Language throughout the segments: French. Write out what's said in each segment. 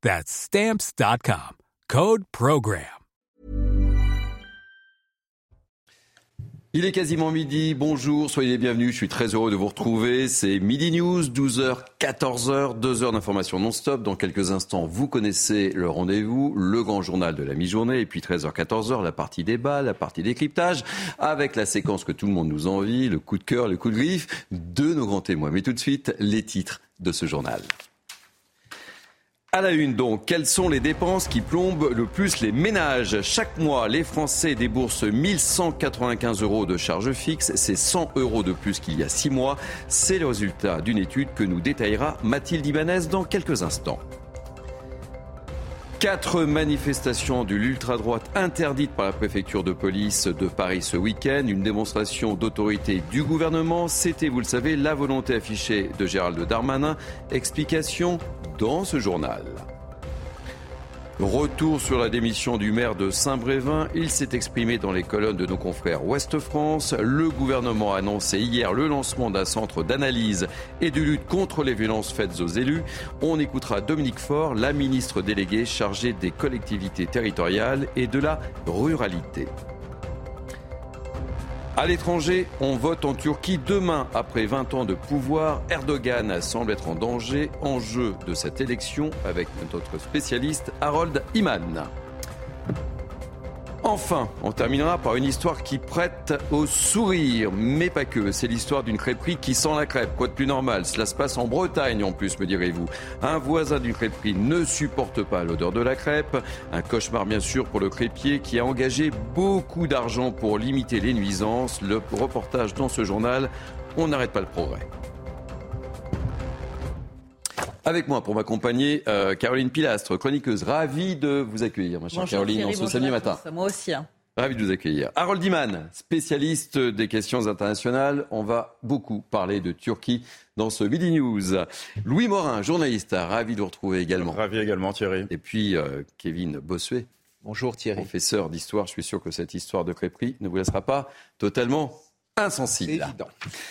That's Stamps.com. Code Program. Il est quasiment midi, bonjour, soyez les bienvenus, je suis très heureux de vous retrouver. C'est Midi News, 12h, 14h, 2 heures d'information non-stop. Dans quelques instants, vous connaissez le rendez-vous, le grand journal de la mi-journée, et puis 13h, 14h, la partie débat, la partie décryptage, avec la séquence que tout le monde nous envie, le coup de cœur, le coup de griffe de nos grands témoins. Mais tout de suite, les titres de ce journal. À la une donc, quelles sont les dépenses qui plombent le plus les ménages? Chaque mois, les Français déboursent 1195 euros de charges fixes, c'est 100 euros de plus qu'il y a six mois. C'est le résultat d'une étude que nous détaillera Mathilde Ibanez dans quelques instants. Quatre manifestations de l'ultra-droite interdites par la préfecture de police de Paris ce week-end. Une démonstration d'autorité du gouvernement. C'était, vous le savez, la volonté affichée de Gérald Darmanin. Explication dans ce journal. Retour sur la démission du maire de Saint-Brévin. Il s'est exprimé dans les colonnes de nos confrères Ouest France. Le gouvernement a annoncé hier le lancement d'un centre d'analyse et de lutte contre les violences faites aux élus. On écoutera Dominique Faure, la ministre déléguée chargée des collectivités territoriales et de la ruralité. À l'étranger, on vote en Turquie demain. Après 20 ans de pouvoir, Erdogan semble être en danger. Enjeu de cette élection avec notre spécialiste Harold Iman. Enfin, on terminera par une histoire qui prête au sourire, mais pas que. C'est l'histoire d'une crêperie qui sent la crêpe. Quoi de plus normal? Cela se passe en Bretagne en plus, me direz-vous. Un voisin d'une crêperie ne supporte pas l'odeur de la crêpe. Un cauchemar bien sûr pour le crêpier qui a engagé beaucoup d'argent pour limiter les nuisances. Le reportage dans ce journal, on n'arrête pas le progrès. Avec moi pour m'accompagner, euh, Caroline Pilastre, chroniqueuse, ravie de vous accueillir, ma chère Caroline, Thierry, en ce samedi matin. Moi aussi. Hein. Ravi de vous accueillir. Harold Iman, spécialiste des questions internationales. On va beaucoup parler de Turquie dans ce Midi News. Louis Morin, journaliste, ravi de vous retrouver également. Ravi également, Thierry. Et puis euh, Kevin Bossuet, Bonjour Thierry. professeur d'histoire. Je suis sûr que cette histoire de crêperie ne vous laissera pas totalement insensible. évident.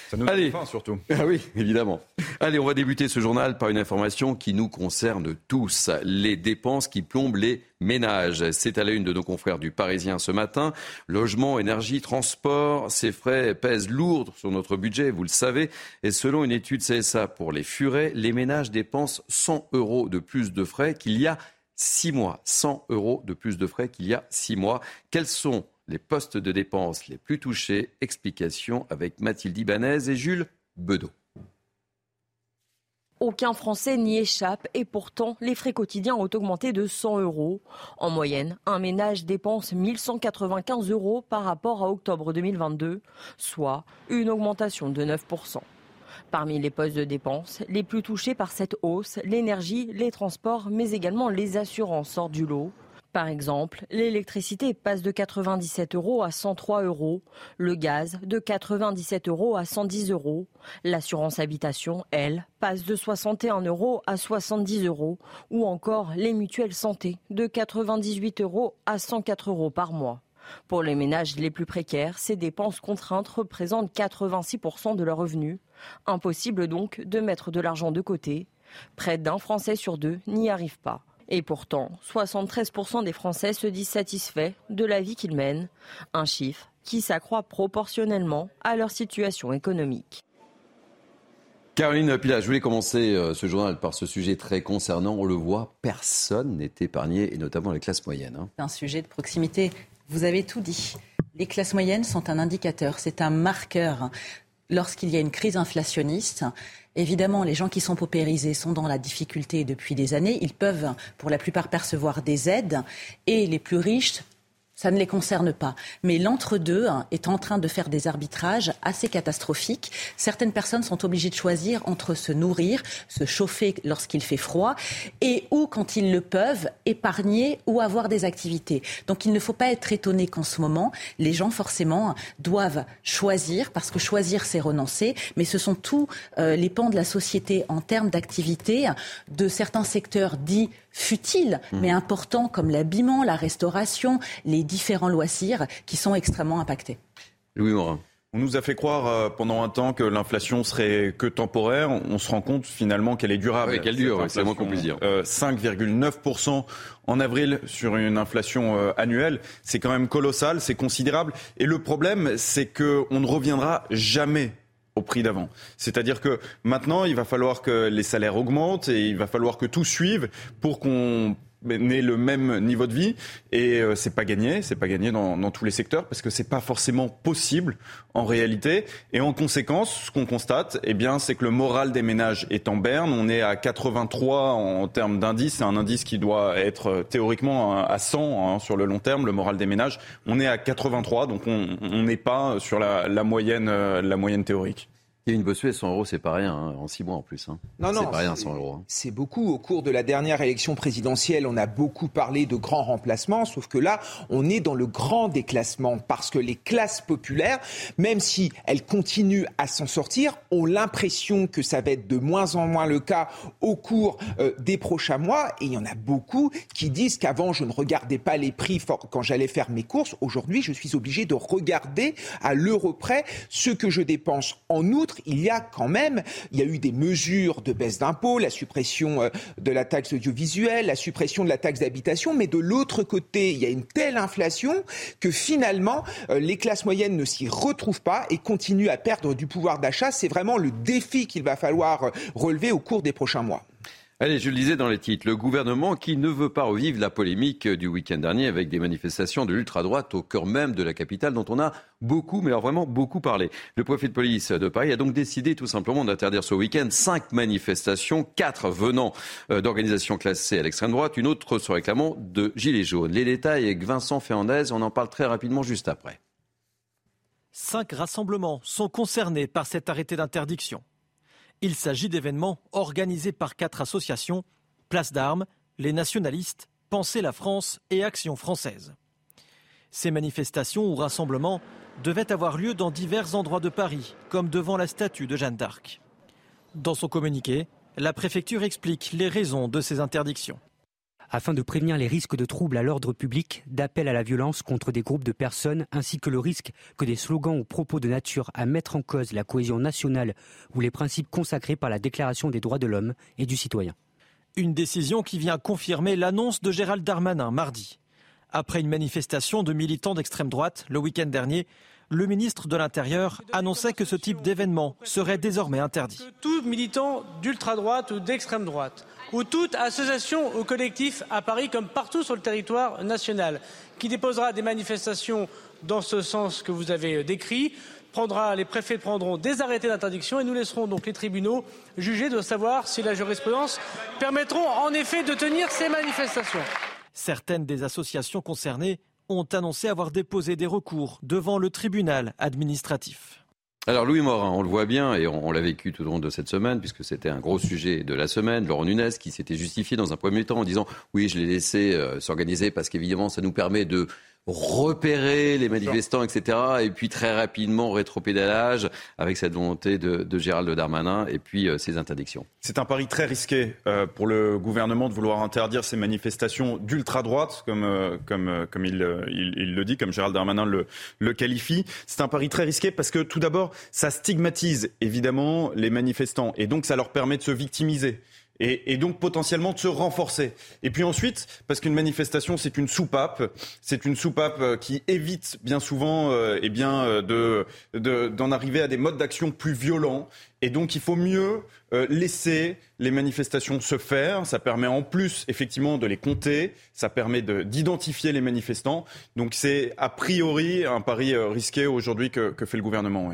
Ça nous Allez. faim surtout. Ah oui, évidemment. Allez, on va débuter ce journal par une information qui nous concerne tous. Les dépenses qui plombent les ménages. C'est à la une de nos confrères du Parisien ce matin. Logement, énergie, transport, ces frais pèsent lourd sur notre budget, vous le savez. Et selon une étude CSA pour les furets, les ménages dépensent 100 euros de plus de frais qu'il y a six mois. 100 euros de plus de frais qu'il y a six mois. Quels sont les postes de dépenses les plus touchés Explication avec Mathilde Ibanez et Jules Bedeau. Aucun Français n'y échappe et pourtant les frais quotidiens ont augmenté de 100 euros. En moyenne, un ménage dépense 1195 euros par rapport à octobre 2022, soit une augmentation de 9%. Parmi les postes de dépenses, les plus touchés par cette hausse, l'énergie, les transports, mais également les assurances sortent du lot. Par exemple, l'électricité passe de 97 euros à 103 euros, le gaz de 97 euros à 110 euros, l'assurance habitation, elle, passe de 61 euros à 70 euros, ou encore les mutuelles santé de 98 euros à 104 euros par mois. Pour les ménages les plus précaires, ces dépenses contraintes représentent 86% de leurs revenus. Impossible donc de mettre de l'argent de côté. Près d'un Français sur deux n'y arrive pas. Et pourtant, 73% des Français se disent satisfaits de la vie qu'ils mènent, un chiffre qui s'accroît proportionnellement à leur situation économique. Caroline Pilat, je voulais commencer euh, ce journal par ce sujet très concernant. On le voit, personne n'est épargné, et notamment les classes moyennes. hein. C'est un sujet de proximité. Vous avez tout dit. Les classes moyennes sont un indicateur, c'est un marqueur. Lorsqu'il y a une crise inflationniste, Évidemment, les gens qui sont paupérisés sont dans la difficulté depuis des années. Ils peuvent, pour la plupart, percevoir des aides et les plus riches ça ne les concerne pas. Mais l'entre-deux hein, est en train de faire des arbitrages assez catastrophiques. Certaines personnes sont obligées de choisir entre se nourrir, se chauffer lorsqu'il fait froid, et ou, quand ils le peuvent, épargner ou avoir des activités. Donc il ne faut pas être étonné qu'en ce moment, les gens, forcément, doivent choisir, parce que choisir, c'est renoncer, mais ce sont tous euh, les pans de la société en termes d'activité de certains secteurs dits futiles, mmh. mais importants, comme l'habillement, la restauration, les différents loisirs qui sont extrêmement impactés. Louis Morin. On nous a fait croire euh, pendant un temps que l'inflation serait que temporaire. On se rend compte finalement qu'elle est durable. Oui, qu'elle dure, c'est moins qu'on puisse dire. 5,9% euh, en avril sur une inflation euh, annuelle, c'est quand même colossal, c'est considérable. Et le problème, c'est qu'on ne reviendra jamais au prix d'avant. C'est-à-dire que maintenant, il va falloir que les salaires augmentent et il va falloir que tout suive pour qu'on ait le même niveau de vie. Et euh, c'est pas gagné, c'est pas gagné dans, dans, tous les secteurs parce que c'est pas forcément possible en réalité. Et en conséquence ce qu'on constate eh bien c'est que le moral des ménages est en berne, on est à 83 en termes d'indice, c'est un indice qui doit être euh, théoriquement à 100 hein, sur le long terme le moral des ménages, on est à 83 donc on n'est pas sur la, la moyenne euh, la moyenne théorique. Une Bossuet, 100 euros, c'est pas rien, hein, en six mois en plus. Hein. Non, non, c'est pas rien, 100 euros. Hein. C'est beaucoup. Au cours de la dernière élection présidentielle, on a beaucoup parlé de grands remplacements, sauf que là, on est dans le grand déclassement parce que les classes populaires, même si elles continuent à s'en sortir, ont l'impression que ça va être de moins en moins le cas au cours euh, des prochains mois. Et il y en a beaucoup qui disent qu'avant, je ne regardais pas les prix quand j'allais faire mes courses. Aujourd'hui, je suis obligé de regarder à l'euro près ce que je dépense. En outre, il y a quand même, eu des mesures de baisse d'impôts, la suppression euh, de la taxe audiovisuelle, la suppression de la taxe d'habitation, mais de l'autre côté, il y a une telle inflation que finalement, euh, les classes moyennes ne s'y retrouvent pas et continuent à perdre du pouvoir d'achat. C'est vraiment le défi qu'il va falloir euh, relever au cours des prochains mois. Allez, je le disais dans les titres, le gouvernement qui ne veut pas revivre la polémique du week-end dernier avec des manifestations de l'ultra-droite au cœur même de la capitale dont on a beaucoup, mais alors vraiment beaucoup parlé. Le préfet de police de Paris a donc décidé tout simplement d'interdire ce week-end cinq manifestations, quatre venant euh, d'organisations classées à l'extrême droite, une autre se réclamant de Gilets jaunes. Les détails avec Vincent Fernandez, on en parle très rapidement juste après. Cinq rassemblements sont concernés par cet arrêté d'interdiction. Il s'agit d'événements organisés par quatre associations, Place d'Armes, les nationalistes, Pensez la France et Action française. Ces manifestations ou rassemblements devaient avoir lieu dans divers endroits de Paris, comme devant la statue de Jeanne d'Arc. Dans son communiqué, la préfecture explique les raisons de ces interdictions afin de prévenir les risques de troubles à l'ordre public, d'appel à la violence contre des groupes de personnes, ainsi que le risque que des slogans ou propos de nature à mettre en cause la cohésion nationale ou les principes consacrés par la Déclaration des droits de l'homme et du citoyen. Une décision qui vient confirmer l'annonce de Gérald Darmanin mardi. Après une manifestation de militants d'extrême droite le week-end dernier, le ministre de l'Intérieur annonçait que ce type d'événement serait désormais interdit. Tout militant d'ultra-droite ou d'extrême droite ou toute association ou collectif à Paris comme partout sur le territoire national qui déposera des manifestations dans ce sens que vous avez décrit prendra, les préfets prendront des arrêtés d'interdiction et nous laisserons donc les tribunaux juger de savoir si la jurisprudence permettront en effet de tenir ces manifestations. Certaines des associations concernées ont annoncé avoir déposé des recours devant le tribunal administratif. Alors Louis Morin, on le voit bien et on, l'a vécu tout au long de cette semaine puisque c'était un gros sujet de la semaine. Laurent Nunez qui s'était justifié dans un premier temps en disant oui je l'ai laissé euh, s'organiser parce qu'évidemment ça nous permet de repérer les manifestants, etc. Et puis très rapidement, rétropédalage avec cette volonté de, de Gérald Darmanin et puis euh, ces interdictions. C'est un pari très risqué euh, pour le gouvernement de vouloir interdire ces manifestations d'ultra-droite, comme, euh, comme, comme il, il, il, le dit, comme Gérald Darmanin le, le qualifie. C'est un pari très risqué parce que tout d'abord, ça stigmatise évidemment les manifestants et donc ça leur permet de se victimiser. Et, donc potentiellement de se renforcer. Et puis ensuite, parce qu'une manifestation, c'est une soupape, c'est une soupape euh, qui évite bien souvent euh, eh bien, euh, de, d'en arriver à des modes d'action plus violents. Et donc il faut mieux laisser les manifestations se faire. Ça permet en plus effectivement de les compter, ça permet d'identifier les manifestants. Donc c'est a priori un pari risqué aujourd'hui que, que, fait le gouvernement.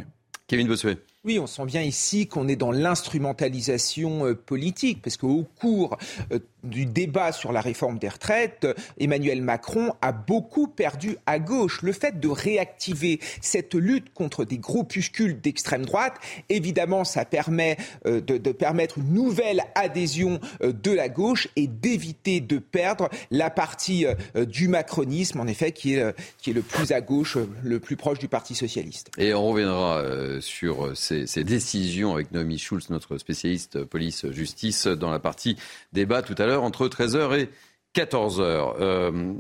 Kevin Bossuet. Oui, on sent bien ici qu'on est dans l'instrumentalisation euh, politique, parce qu'au cours euh, du débat sur la réforme des retraites, Emmanuel Macron a beaucoup perdu à gauche. Le fait de réactiver cette lutte contre des groupuscules d'extrême droite, évidemment, ça permet euh, de, de, permettre une nouvelle adhésion de la gauche et d'éviter de perdre la partie du macronisme, en effet, qui est, qui est le plus à gauche, le plus proche du Parti socialiste. Et on reviendra sur ces ces, décisions avec Noémie Schulz, notre spécialiste police-justice, dans la partie débat tout à l'heure entre 13h et 14 heures. Euh,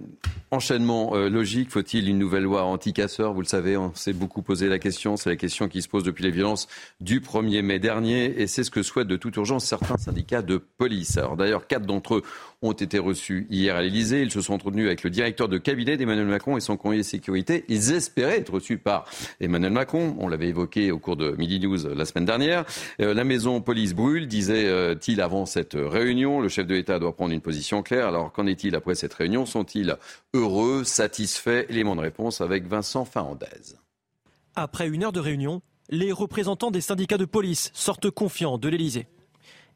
enchaînement euh, logique, faut-il une nouvelle loi anti-casseurs? Vous le savez, on s'est beaucoup posé la question. C'est la question qui se pose depuis les violences du 1er mai dernier. Et c'est ce que souhaitent de toute urgence certains syndicats de police. D'ailleurs, quatre d'entre eux ont été reçus hier à l'Elysée. Ils se sont entretenus avec le directeur de cabinet d'Emmanuel Macron et son conseiller de sécurité. Ils espéraient être reçus par Emmanuel Macron. On l'avait évoqué au cours de Midi News la semaine dernière. Euh, la maison police brûle, disait-il avant cette réunion. Le chef de l'État doit prendre une position claire. Alors qu'en est-il après cette réunion? Sont-ils heureux, satisfaits? Élément de réponse avec Vincent Fahandez. Après une heure de réunion, les représentants des syndicats de police sortent confiants de l'Elysée.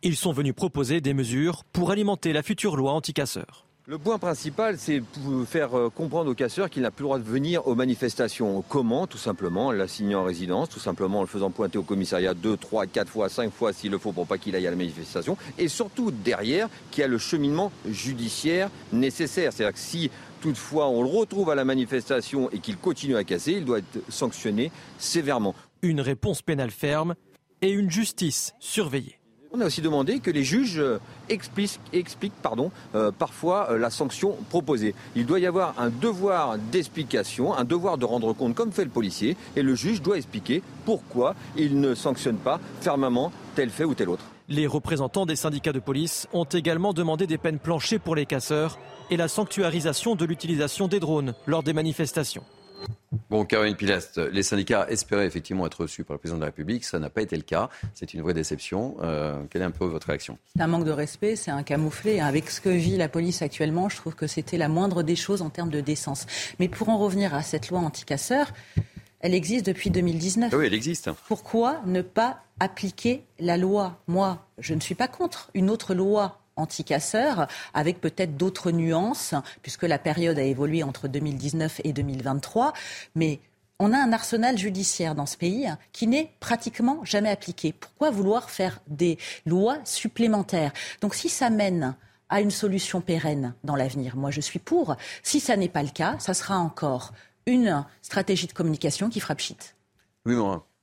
Ils sont venus proposer des mesures pour alimenter la future loi anti-casseurs. Le point principal, c'est faire euh, comprendre aux casseurs qu'il n'a plus le droit de venir aux manifestations. Comment? Tout simplement en l'assignant en résidence, tout simplement en le faisant pointer au commissariat deux, trois, quatre fois, cinq fois s'il le faut pour pas qu'il aille à la manifestation. Et surtout derrière, qu'il y a le cheminement judiciaire nécessaire. C'est-à-dire que si toutefois on le retrouve à la manifestation et qu'il continue à casser, il doit être sanctionné sévèrement. Une réponse pénale ferme et une justice surveillée. On a aussi demandé que les juges euh, expliquent, euh, parfois euh, la sanction proposée. Il doit y avoir un devoir d'explication, un devoir de rendre compte comme fait le policier, et le juge doit expliquer pourquoi il ne sanctionne pas fermement tel fait ou tel autre. Les représentants des syndicats de police ont également demandé des peines planchées pour les casseurs et la sanctuarisation de l'utilisation des drones lors des manifestations. Bon, Caroline Pilast, les syndicats espéraient effectivement être reçus par le président de la République. Ça n'a pas été le cas. C'est une vraie déception. Euh, quelle est un peu votre réaction? C'est un manque de respect, c'est un camouflet. Avec ce que vit la police actuellement, je trouve que c'était la moindre des choses en termes de décence. Mais pour en revenir à cette loi anti-casseurs, elle existe depuis 2019. Oui, elle existe. Pourquoi ne pas appliquer la loi? Moi, je ne suis pas contre une autre loi anti-casseurs, avec peut-être d'autres nuances, puisque la période a évolué entre 2019 et 2023. Mais on a un arsenal judiciaire dans ce pays qui n'est pratiquement jamais appliqué. Pourquoi vouloir faire des lois supplémentaires? Donc si ça mène à une solution pérenne dans l'avenir, moi je suis pour. Si ça n'est pas le cas, ça sera encore une stratégie de communication qui frappe pchit. Oui,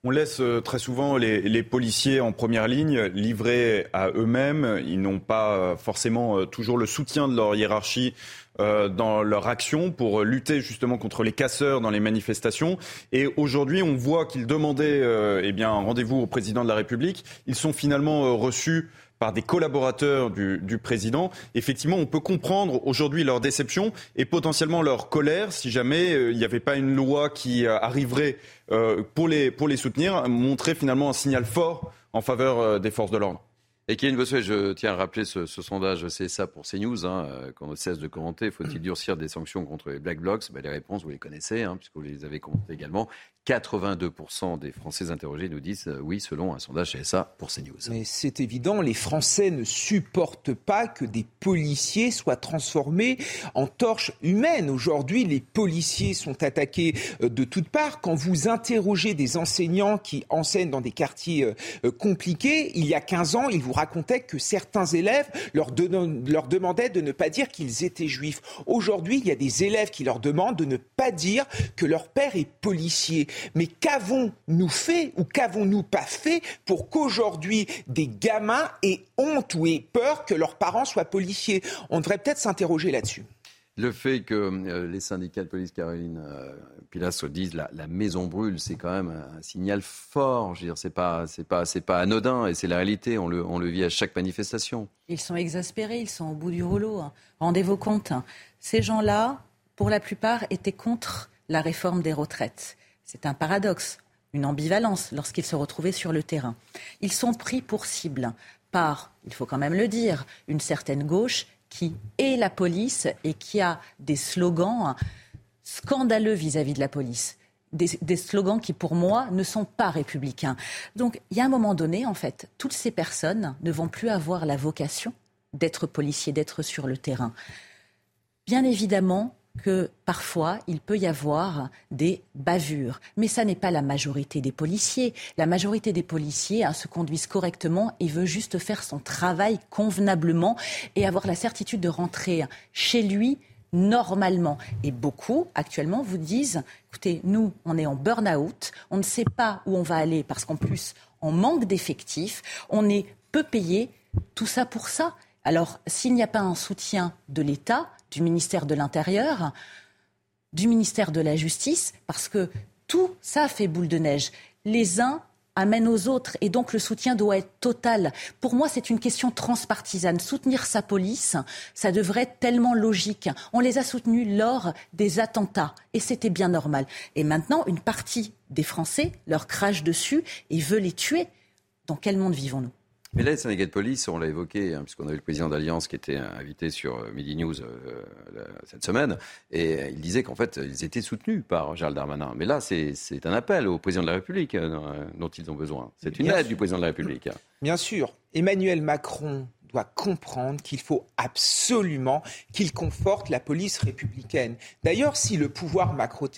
on laisse euh, très souvent les, policiers en première ligne livrés à eux-mêmes. Ils n'ont pas euh, forcément euh, toujours le soutien de leur hiérarchie dans leur action pour lutter justement contre les casseurs dans les manifestations. Et aujourd'hui, on voit qu'ils demandaient eh bien, un rendez-vous au président de la République. Ils sont finalement reçus par des collaborateurs du, du, président. Effectivement, on peut comprendre aujourd'hui leur déception et potentiellement leur colère si jamais il n'y avait pas une loi qui arriverait euh, pour, les, pour les soutenir, montrer finalement un signal fort en faveur euh, des forces de l'ordre. Et Kylian Bossuet, je tiens à rappeler ce, ce sondage ça pour CNews, hein, euh, qu'on ne cesse de commenter. Faut-il durcir des sanctions contre les Black Blocs? Ben, Les réponses, vous les connaissez, hein, puisque vous les avez commentées également. 82% des Français interrogés nous disent euh, oui, selon un sondage CSA pour CNews. Mais c'est évident, les Français ne supportent pas que des policiers soient transformés en torches humaines. Aujourd'hui, les policiers sont attaqués euh, de toutes parts. Quand vous interrogez des enseignants qui enseignent dans des quartiers compliqués, il y a 15 ans, ils vous racontait que certains élèves leur, leur demandaient de ne pas dire qu'ils étaient juifs. Aujourd'hui, il y a des élèves qui leur demandent de ne pas dire que leur père est policier. Mais qu'avons-nous fait ou qu'avons-nous pas fait pour qu'aujourd'hui des gamins aient honte ou aient peur que leurs parents soient policiers? On devrait peut-être s'interroger là-dessus. Le fait que euh, les syndicats de police, Caroline euh, Pilas, disent la, la maison brûle, c'est quand même un, signal fort. Je veux dire, c'est pas, c'est pas, c'est pas anodin et c'est la réalité. On le, on le vit à chaque manifestation. Ils sont exaspérés, ils sont au bout du rouleau. Hein. Rendez-vous compte, hein. ces gens-là, pour la plupart, étaient contre la réforme des retraites. C'est un paradoxe, une ambivalence lorsqu'ils se retrouvaient sur le terrain. Ils sont pris pour cible par, il faut quand même le dire, une certaine gauche qui est la police et qui a des slogans scandaleux vis-à-vis de la police. Des, slogans qui, pour moi, ne sont pas républicains. Donc, il y a un moment donné, en fait, toutes ces personnes ne vont plus avoir la vocation d'être policiers, d'être sur le terrain. Bien évidemment, que parfois il peut y avoir des bavures. Mais ça n'est pas la majorité des policiers. La majorité des policiers hein, se conduisent correctement et veut juste faire son travail convenablement et avoir la certitude de rentrer chez lui normalement. Et beaucoup, actuellement, vous disent, écoutez, nous, on est en burn-out, on ne sait pas où on va aller parce qu'en plus, on manque d'effectifs, on est peu payé, tout ça pour ça. Alors, s'il n'y a pas un soutien de l'État, du ministère de l'Intérieur, du ministère de la Justice, parce que tout ça fait boule de neige. Les uns amènent aux autres et donc le soutien doit être total. Pour moi, c'est une question transpartisane. Soutenir sa police, ça devrait être tellement logique. On les a soutenus lors des attentats et c'était bien normal. Et maintenant, une partie des Français leur crache dessus et veut les tuer. Dans quel monde vivons-nous? Mais là, les syndicats de police, on l'a évoqué, hein, puisqu'on a eu le président d'Alliance qui était invité sur euh, Midi News euh, cette semaine, et il disait qu'en fait, ils étaient soutenus par Gérald Darmanin. Mais là, c'est un appel au président de la République euh, dont ils ont besoin. C'est une aide du président de la République. Bien sûr. Emmanuel Macron doit comprendre qu'il faut absolument qu'il conforte la police républicaine. D'ailleurs, si le pouvoir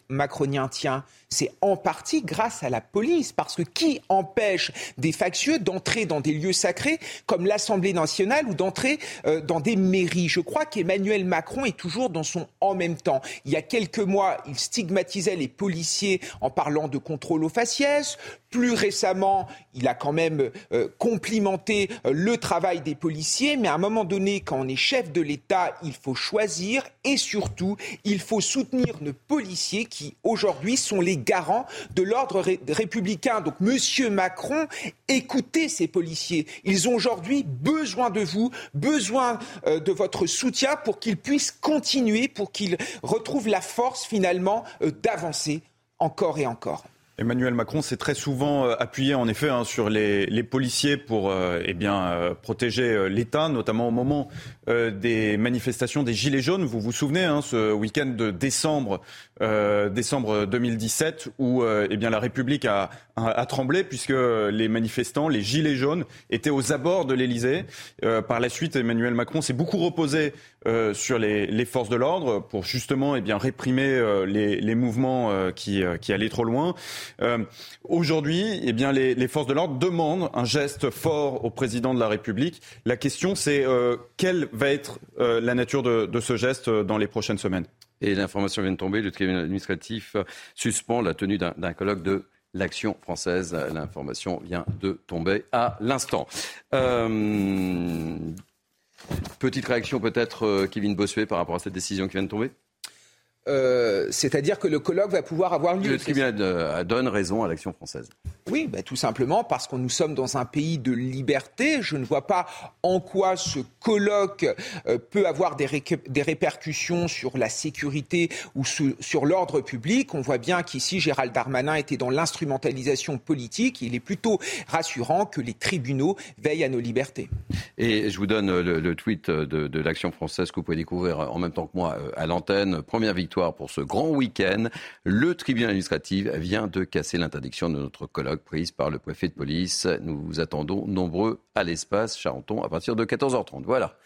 macronien tient, c'est en partie grâce à la police, parce que qui empêche des factieux d'entrer dans des lieux sacrés comme l'Assemblée nationale ou d'entrer euh, dans des mairies? Je crois qu'Emmanuel Macron est toujours dans son en même temps. Il y a quelques mois, il stigmatisait les policiers en parlant de contrôle aux faciès. Plus récemment, il a quand même euh, complimenté euh, le travail des policiers, mais à un moment donné, quand on est chef de l'État, il faut choisir et surtout, il faut soutenir nos policiers qui aujourd'hui sont les garants de l'ordre républicain. Donc, Monsieur Macron, écoutez ces policiers. Ils ont aujourd'hui besoin de vous, besoin euh, de votre soutien pour qu'ils puissent continuer, pour qu'ils retrouvent la force finalement d'avancer encore et encore. Emmanuel Macron s'est très souvent euh, appuyé en effet hein, sur les, policiers pour euh, eh bien, euh, protéger l'État, notamment au moment des manifestations des Gilets jaunes. Vous vous souvenez, hein, ce week-end de décembre, décembre 2017, où eh bien, la République a, a, tremblé puisque les manifestants, les Gilets jaunes, étaient aux abords de l'Élysée. par la suite, Emmanuel Macron s'est beaucoup reposé sur les, forces de l'ordre pour justement eh bien, réprimer les, mouvements qui, qui allaient trop loin. Euh, aujourd'hui, eh les, forces de l'ordre demandent un geste fort au président de la République. La question, c'est euh, quelle va être euh, la nature de, ce geste dans les prochaines semaines? Et l'information vient de tomber. Le tribunal administratif suspend la tenue d'un colloque de l'action française. L'information vient de tomber à l'instant. Petite réaction peut-être, Kevin Bossuet, par rapport à cette décision qui vient de tomber? Euh, c'est-à-dire que le colloque va pouvoir avoir lieu. Le tribunal euh, donne raison à l'action française. Oui, bah, tout simplement parce que nous sommes dans un pays de liberté. Je ne vois pas en quoi ce colloque euh, peut avoir des, des, répercussions sur la sécurité ou sur l'ordre public. On voit bien qu'ici, Gérald Darmanin était dans l'instrumentalisation politique. Il est plutôt rassurant que les tribunaux veillent à nos libertés. Et je vous donne le, tweet de, de l'action française que vous pouvez découvrir en même temps que moi à l'antenne. Première victoire pour ce grand week-end. Le tribunal administratif vient de casser l'interdiction de notre colloque prise par le préfet de police. Nous vous attendons nombreux à l'espace Charenton à partir de 14h30. Voilà.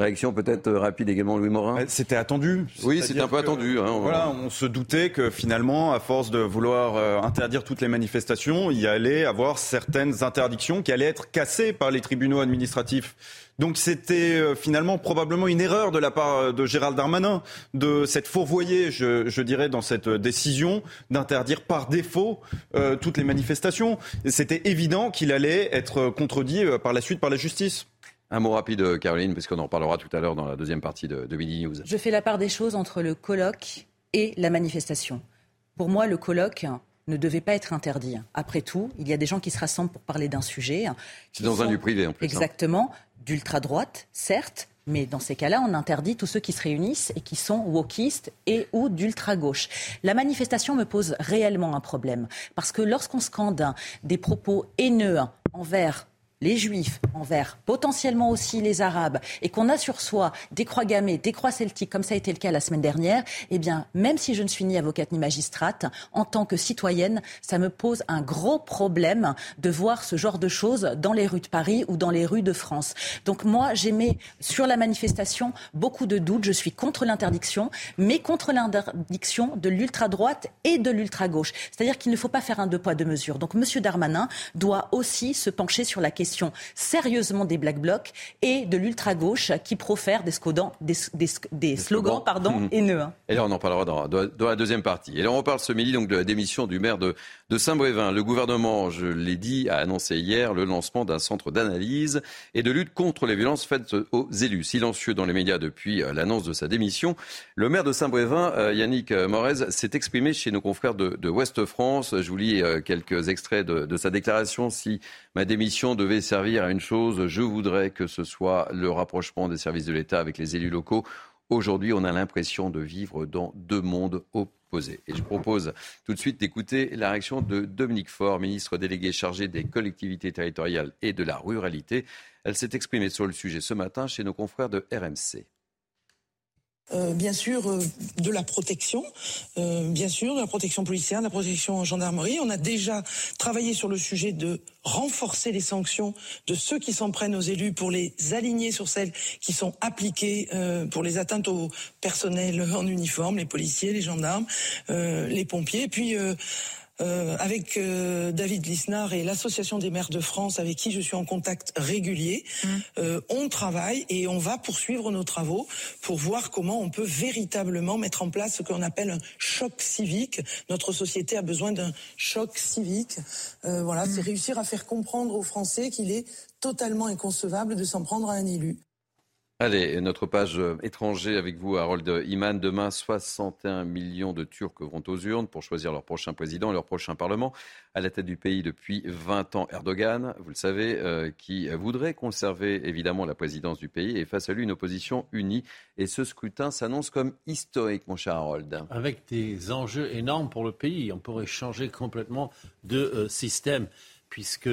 Réaction peut-être rapide également, Louis Morin. C'était attendu. Oui, c'était un peu attendu. Hein, voilà, on se doutait que finalement, à force de vouloir euh, interdire toutes les manifestations, il y allait avoir certaines interdictions qui allaient être cassées par les tribunaux administratifs. Donc c'était euh, finalement probablement une erreur de la part euh, de Gérald Darmanin de s'être fourvoyé, je, dirais, dans cette décision d'interdire par défaut toutes les manifestations. C'était évident qu'il allait être contredit par la suite par la justice. Un mot rapide, Caroline, parce qu'on en parlera tout à l'heure dans la deuxième partie de, de Midi News. Je fais la part des choses entre le colloque et la manifestation. Pour moi, le colloque ne devait pas être interdit. Après tout, il y a des gens qui se rassemblent pour parler d'un sujet. C'est dans un lieu privé en plus. Hein. Exactement, d'ultra-droite, certes, mais dans ces cas-là, on interdit tous ceux qui se réunissent et qui sont wokistes et ou d'ultra-gauche. La manifestation me pose réellement un problème. Parce que lorsqu'on scande des propos haineux envers les juifs envers potentiellement aussi les arabes et qu'on a sur soi des croix gammées, des croix celtiques, comme ça a été le cas la semaine dernière, eh bien, même si je ne suis ni avocate ni magistrate, en tant que citoyenne, ça me pose un gros problème de voir ce genre de choses dans les rues de Paris ou dans les rues de France. Donc moi, j'aimais sur la manifestation beaucoup de doutes. Je suis contre l'interdiction, mais contre l'interdiction de l'ultra-droite et de l'ultra-gauche. C'est-à-dire qu'il ne faut pas faire un deux poids, deux mesures. Donc M. Darmanin doit aussi se pencher sur la question sérieusement des Black Blocs et de l'ultra-gauche qui profère des, des, slogans, pardon, mmh. haineux. Hein. Et là, on en parlera dans, dans, la deuxième partie. Et là, on reparle ce midi donc, de la démission du maire de, de Saint-Brévin. Le gouvernement, je l'ai dit, a annoncé hier le lancement d'un centre d'analyse et de lutte contre les violences faites aux élus. Silencieux dans les médias depuis euh, l'annonce de sa démission, le maire de Saint-Brévin, euh, Yannick Morez, s'est exprimé chez nos confrères de, de Ouest France. Je vous lis euh, quelques extraits de sa déclaration. Si ma démission devait servir à une chose, je voudrais que ce soit le rapprochement des services de l'État avec les élus locaux. Aujourd'hui, on a l'impression de vivre dans deux mondes opposés. Et je propose tout de suite d'écouter la réaction de Dominique Faure, ministre délégué chargé des collectivités territoriales et de la ruralité. Elle s'est exprimée sur le sujet ce matin chez nos confrères de RMC. Euh, bien sûr euh, de la protection, euh, bien sûr de la protection policière, de la protection en gendarmerie. On a déjà travaillé sur le sujet de renforcer les sanctions de ceux qui s'en prennent aux élus pour les aligner sur celles qui sont appliquées pour les atteintes au personnel en uniforme, les policiers, les gendarmes, les pompiers. Puis euh, avec euh, David Lisnard et l'Association des maires de France, avec qui je suis en contact régulier, mmh. euh, on travaille et on va poursuivre nos travaux pour voir comment on peut véritablement mettre en place ce qu'on appelle un choc civique. Notre société a besoin d'un choc civique. voilà, c'est mmh. réussir à faire comprendre aux Français qu'il est totalement inconcevable de s'en prendre à un élu. Allez, notre page euh, étranger avec vous, Harold Iman. Demain, 61 millions de Turcs vont aux urnes pour choisir leur prochain président et leur prochain parlement. À la tête du pays depuis 20 ans, Erdogan, vous le savez, euh, qui voudrait conserver évidemment la présidence du pays et face à lui une opposition unie. Et ce scrutin s'annonce comme historique, mon cher Harold. Avec des enjeux énormes pour le pays. On pourrait changer complètement de euh, système puisque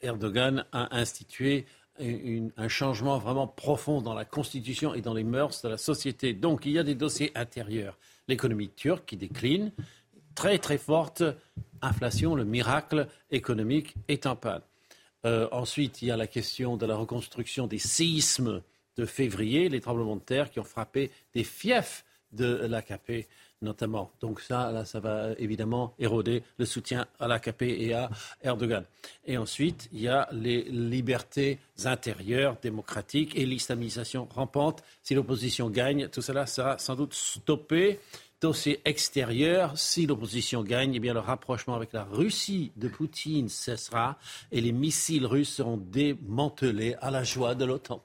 Erdogan a institué un changement vraiment profond dans la constitution et dans les mœurs de la société. Donc il y a des dossiers intérieurs. L'économie turque qui décline, très très forte inflation, le miracle économique est en panne. Euh, ensuite, il y a la question de la reconstruction des séismes de février, les tremblements de terre qui ont frappé des fiefs de l'AKP notamment. Donc ça, là, ça va évidemment éroder le soutien à l'AKP et à Erdogan. Et ensuite, il y a les libertés intérieures démocratiques et l'islamisation rampante. Si l'opposition gagne, tout cela sera sans doute stoppé. Dossier extérieur, si l'opposition gagne, eh bien le rapprochement avec la Russie de Poutine cessera et les missiles russes seront démantelés à la joie de l'OTAN.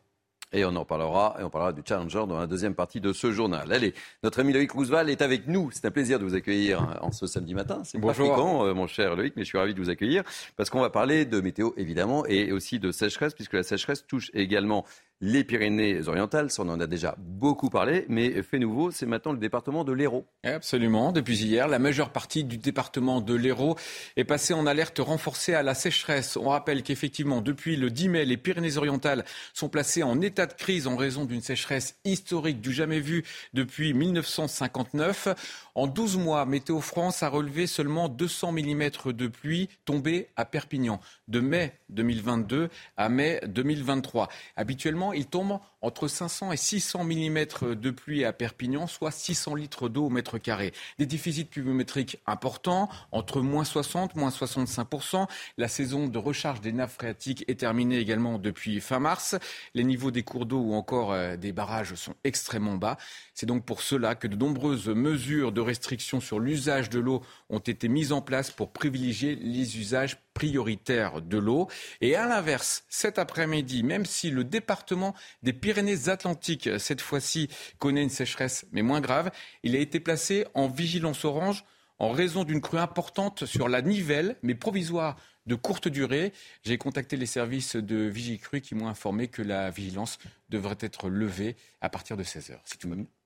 Et on en parlera, et on parlera du Challenger dans la deuxième partie de ce journal. Allez, notre ami Loïc Roosevelt est avec nous. C'est un plaisir de vous accueillir en ce samedi matin. C'est pas fréquent, euh, mon cher Loïc, mais je suis ravi de vous accueillir parce qu'on va parler de météo, évidemment, et aussi de sécheresse, puisque la sécheresse touche également les Pyrénées-Orientales, on en a déjà beaucoup parlé, mais fait nouveau, c'est maintenant le département de l'Hérault. Absolument, depuis hier, la majeure partie du département de l'Hérault est passée en alerte renforcée à la sécheresse. On rappelle qu'effectivement, depuis le 10 mai, les Pyrénées-Orientales sont placées en état de crise en raison d'une sécheresse historique du jamais vu depuis 1959. En 12 mois, Météo France a relevé seulement 200 mm de pluie tombée à Perpignan, de mai 2022 à mai 2023. Habituellement, il tombe entre 500 et 600 mm de pluie à Perpignan, soit 600 litres d'eau au mètre carré. Des déficits pluviométriques importants, entre moins 60, moins 65%. La saison de recharge des nappes phréatiques est terminée également depuis fin mars. Les niveaux des cours d'eau ou encore euh, des barrages sont extrêmement bas. C'est donc pour cela que de nombreuses mesures de restrictions sur l'usage de l'eau ont été mises en place pour privilégier les usages prioritaires de l'eau. Et à l'inverse, cet après-midi, même si le département des Pyrénées-Atlantiques, cette fois-ci, connaît une sécheresse, mais moins grave, il a été placé en vigilance orange en raison d'une crue importante sur la Nivelle, mais provisoire de courte durée. J'ai contacté les services de Vigicru qui m'ont informé que la vigilance devrait être levée à partir de 16h.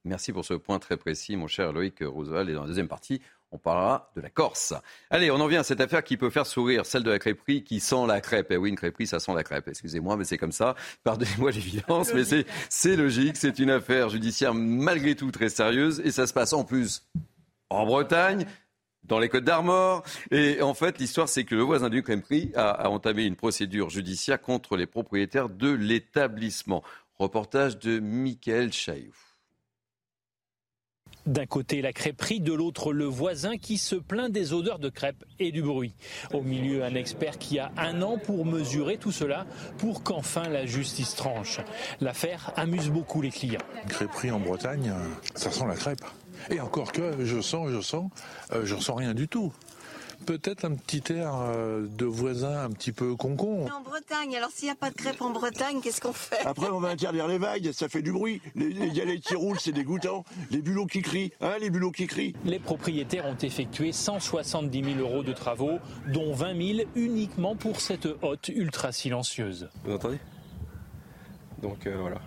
Merci pour ce point très précis, mon cher Loïc Roosevelt. Et dans la deuxième partie, on parlera de la Corse. Allez, on en vient à cette affaire qui peut faire sourire, celle de la crêperie qui sent la crêpe. Et eh oui, une crêperie, ça sent la crêpe. Excusez-moi, mais c'est comme ça. Pardonnez-moi l'évidence, mais c'est logique. C'est une affaire judiciaire malgré tout très sérieuse. Et ça se passe en plus en Bretagne dans les Côtes d'Armor. Et en fait, l'histoire, c'est que le voisin du crêperie a, a entamé une procédure judiciaire contre les propriétaires de l'établissement. Reportage de Michael Chailloux. D'un côté la crêperie, de l'autre le voisin qui se plaint des odeurs de crêpes et du bruit. Au milieu un expert qui a un an pour mesurer tout cela pour qu'enfin la justice tranche. L'affaire amuse beaucoup les clients. Une crêperie en Bretagne, ça sent la crêpe. Et encore que je sens, je sens, euh, je ressens rien du tout peut-être un petit air euh, de voisin un petit peu concon. En Bretagne, alors s'il n'y a pas de crêpes en Bretagne, qu'est-ce qu'on fait? Après, on va interdire les vagues, ça fait du bruit. Les galets qui roulent, c'est dégoûtant. Les bulots qui crient, hein, les bulots qui crient. Les propriétaires ont effectué 170 000 euros de travaux, dont 20 000 uniquement pour cette hotte ultra silencieuse. Vous entendez? Donc euh, voilà,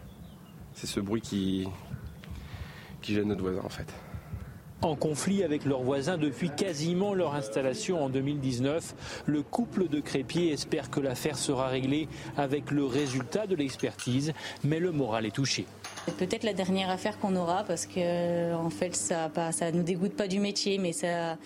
c'est ce bruit qui qui gêne notre voisin en fait en conflit avec leurs voisins depuis quasiment leur installation en 2019. Le couple de crépiers espère que l'affaire sera réglée avec le résultat de l'expertise, mais le moral est touché. C'est peut-être la dernière affaire qu'on aura parce que en fait ça ça nous dégoûte pas du métier mais ça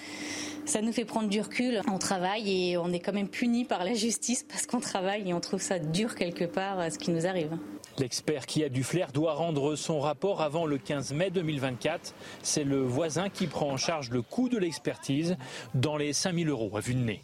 ça nous fait prendre du recul. On travaille et on est quand même puni par la justice parce qu'on travaille et on trouve ça dur quelque part ce qui nous arrive. L'expert qui a du flair doit rendre son rapport avant le 15 mai 2024. C'est le voisin qui prend en charge le coût de l'expertise dans les 5000 euros à vue de nez.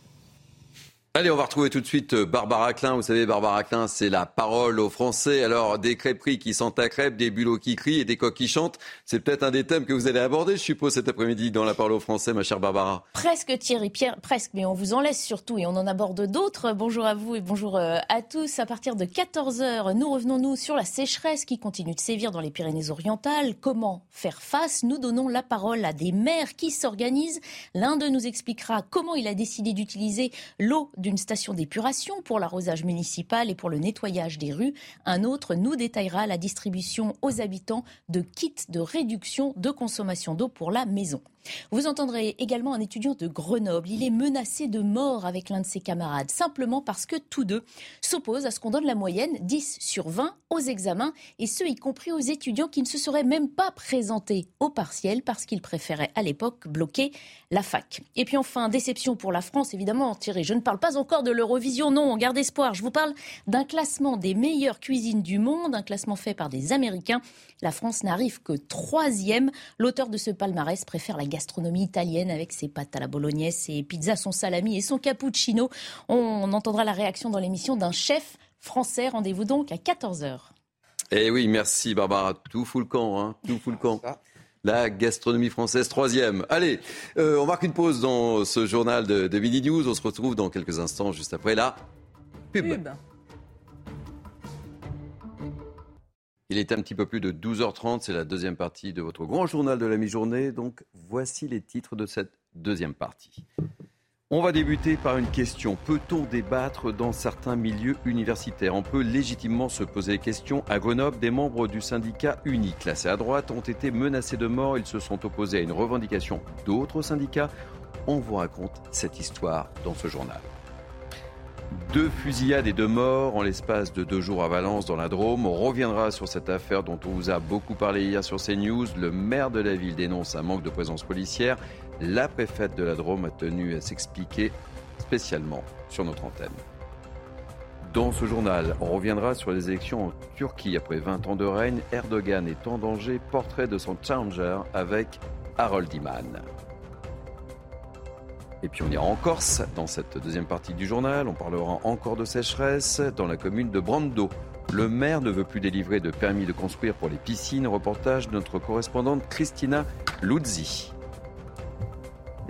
Allez, on va retrouver tout de suite euh, Barbara Klein. Vous savez, Barbara Klein, c'est la parole aux Français. Alors, des crêperies qui sentent la crêpe, des bulots qui crient et des coqs qui chantent. C'est peut-être un des thèmes que vous allez aborder, je suppose, cet après-midi dans la parole aux Français, ma chère Barbara. Presque, Thierry Pierre, presque, mais on vous en laisse surtout et on en aborde d'autres. Bonjour à vous et bonjour euh, à tous. À partir de 14h, nous revenons-nous sur la sécheresse qui continue de sévir dans les Pyrénées-Orientales. Comment faire face? Nous donnons la parole à des maires qui s'organisent. L'un d'eux nous expliquera comment il a décidé d'utiliser l'eau d'une station d'épuration pour l'arrosage municipal et pour le nettoyage des rues. Un autre nous détaillera la distribution aux habitants de kits de réduction de consommation d'eau pour la maison. Vous entendrez également un étudiant de Grenoble. Il est menacé de mort avec l'un de ses camarades, simplement parce que tous deux s'opposent à ce qu'on donne la moyenne 10 sur 20 aux examens, et ce, y compris aux étudiants qui ne se seraient même pas présentés au partiel parce qu'ils préféraient à l'époque bloquer la fac. Et puis enfin, déception pour la France, évidemment, Thierry. Je ne parle pas encore de l'Eurovision, non, on garde espoir. Je vous parle d'un classement des meilleures cuisines du monde, un classement fait par des Américains. La France n'arrive que troisième. L'auteur de ce palmarès préfère la gastronomie italienne avec ses pâtes à la bolognaise, ses pizzas, son salami et son cappuccino. On entendra la réaction dans l'émission d'un chef français. Rendez-vous donc à 14h. Eh oui, merci Barbara. Tout fout le camp, hein. tout fout le camp. La gastronomie française, troisième. Allez, euh, on marque une pause dans ce journal de, de Midi News. On se retrouve dans quelques instants, juste après la pub. pub. Il est un petit peu plus de 12h30, c'est la deuxième partie de votre grand journal de la mi-journée. Donc voici les titres de cette deuxième partie. On va débuter par une question. Peut-on débattre dans certains milieux universitaires? On peut légitimement se poser des questions. À Grenoble, des membres du syndicat UNI, classés à droite, ont été menacés de mort. Ils se sont opposés à une revendication d'autres syndicats. On vous raconte cette histoire dans ce journal. Deux fusillades et deux morts en l'espace de deux jours à Valence dans la Drôme. On reviendra sur cette affaire dont on vous a beaucoup parlé hier sur CNews. Le maire de la ville dénonce un manque de présence policière. La préfète de la Drôme a tenu à s'expliquer spécialement sur notre antenne. Dans ce journal, on reviendra sur les élections en Turquie. Après 20 ans de règne, Erdogan est en danger. Portrait de son challenger avec Harold Iman. Et puis on ira en Corse dans cette deuxième partie du journal. On parlera encore de sécheresse dans la commune de Brando. Le maire ne veut plus délivrer de permis de construire pour les piscines. Reportage de notre correspondante Christina Luzzi.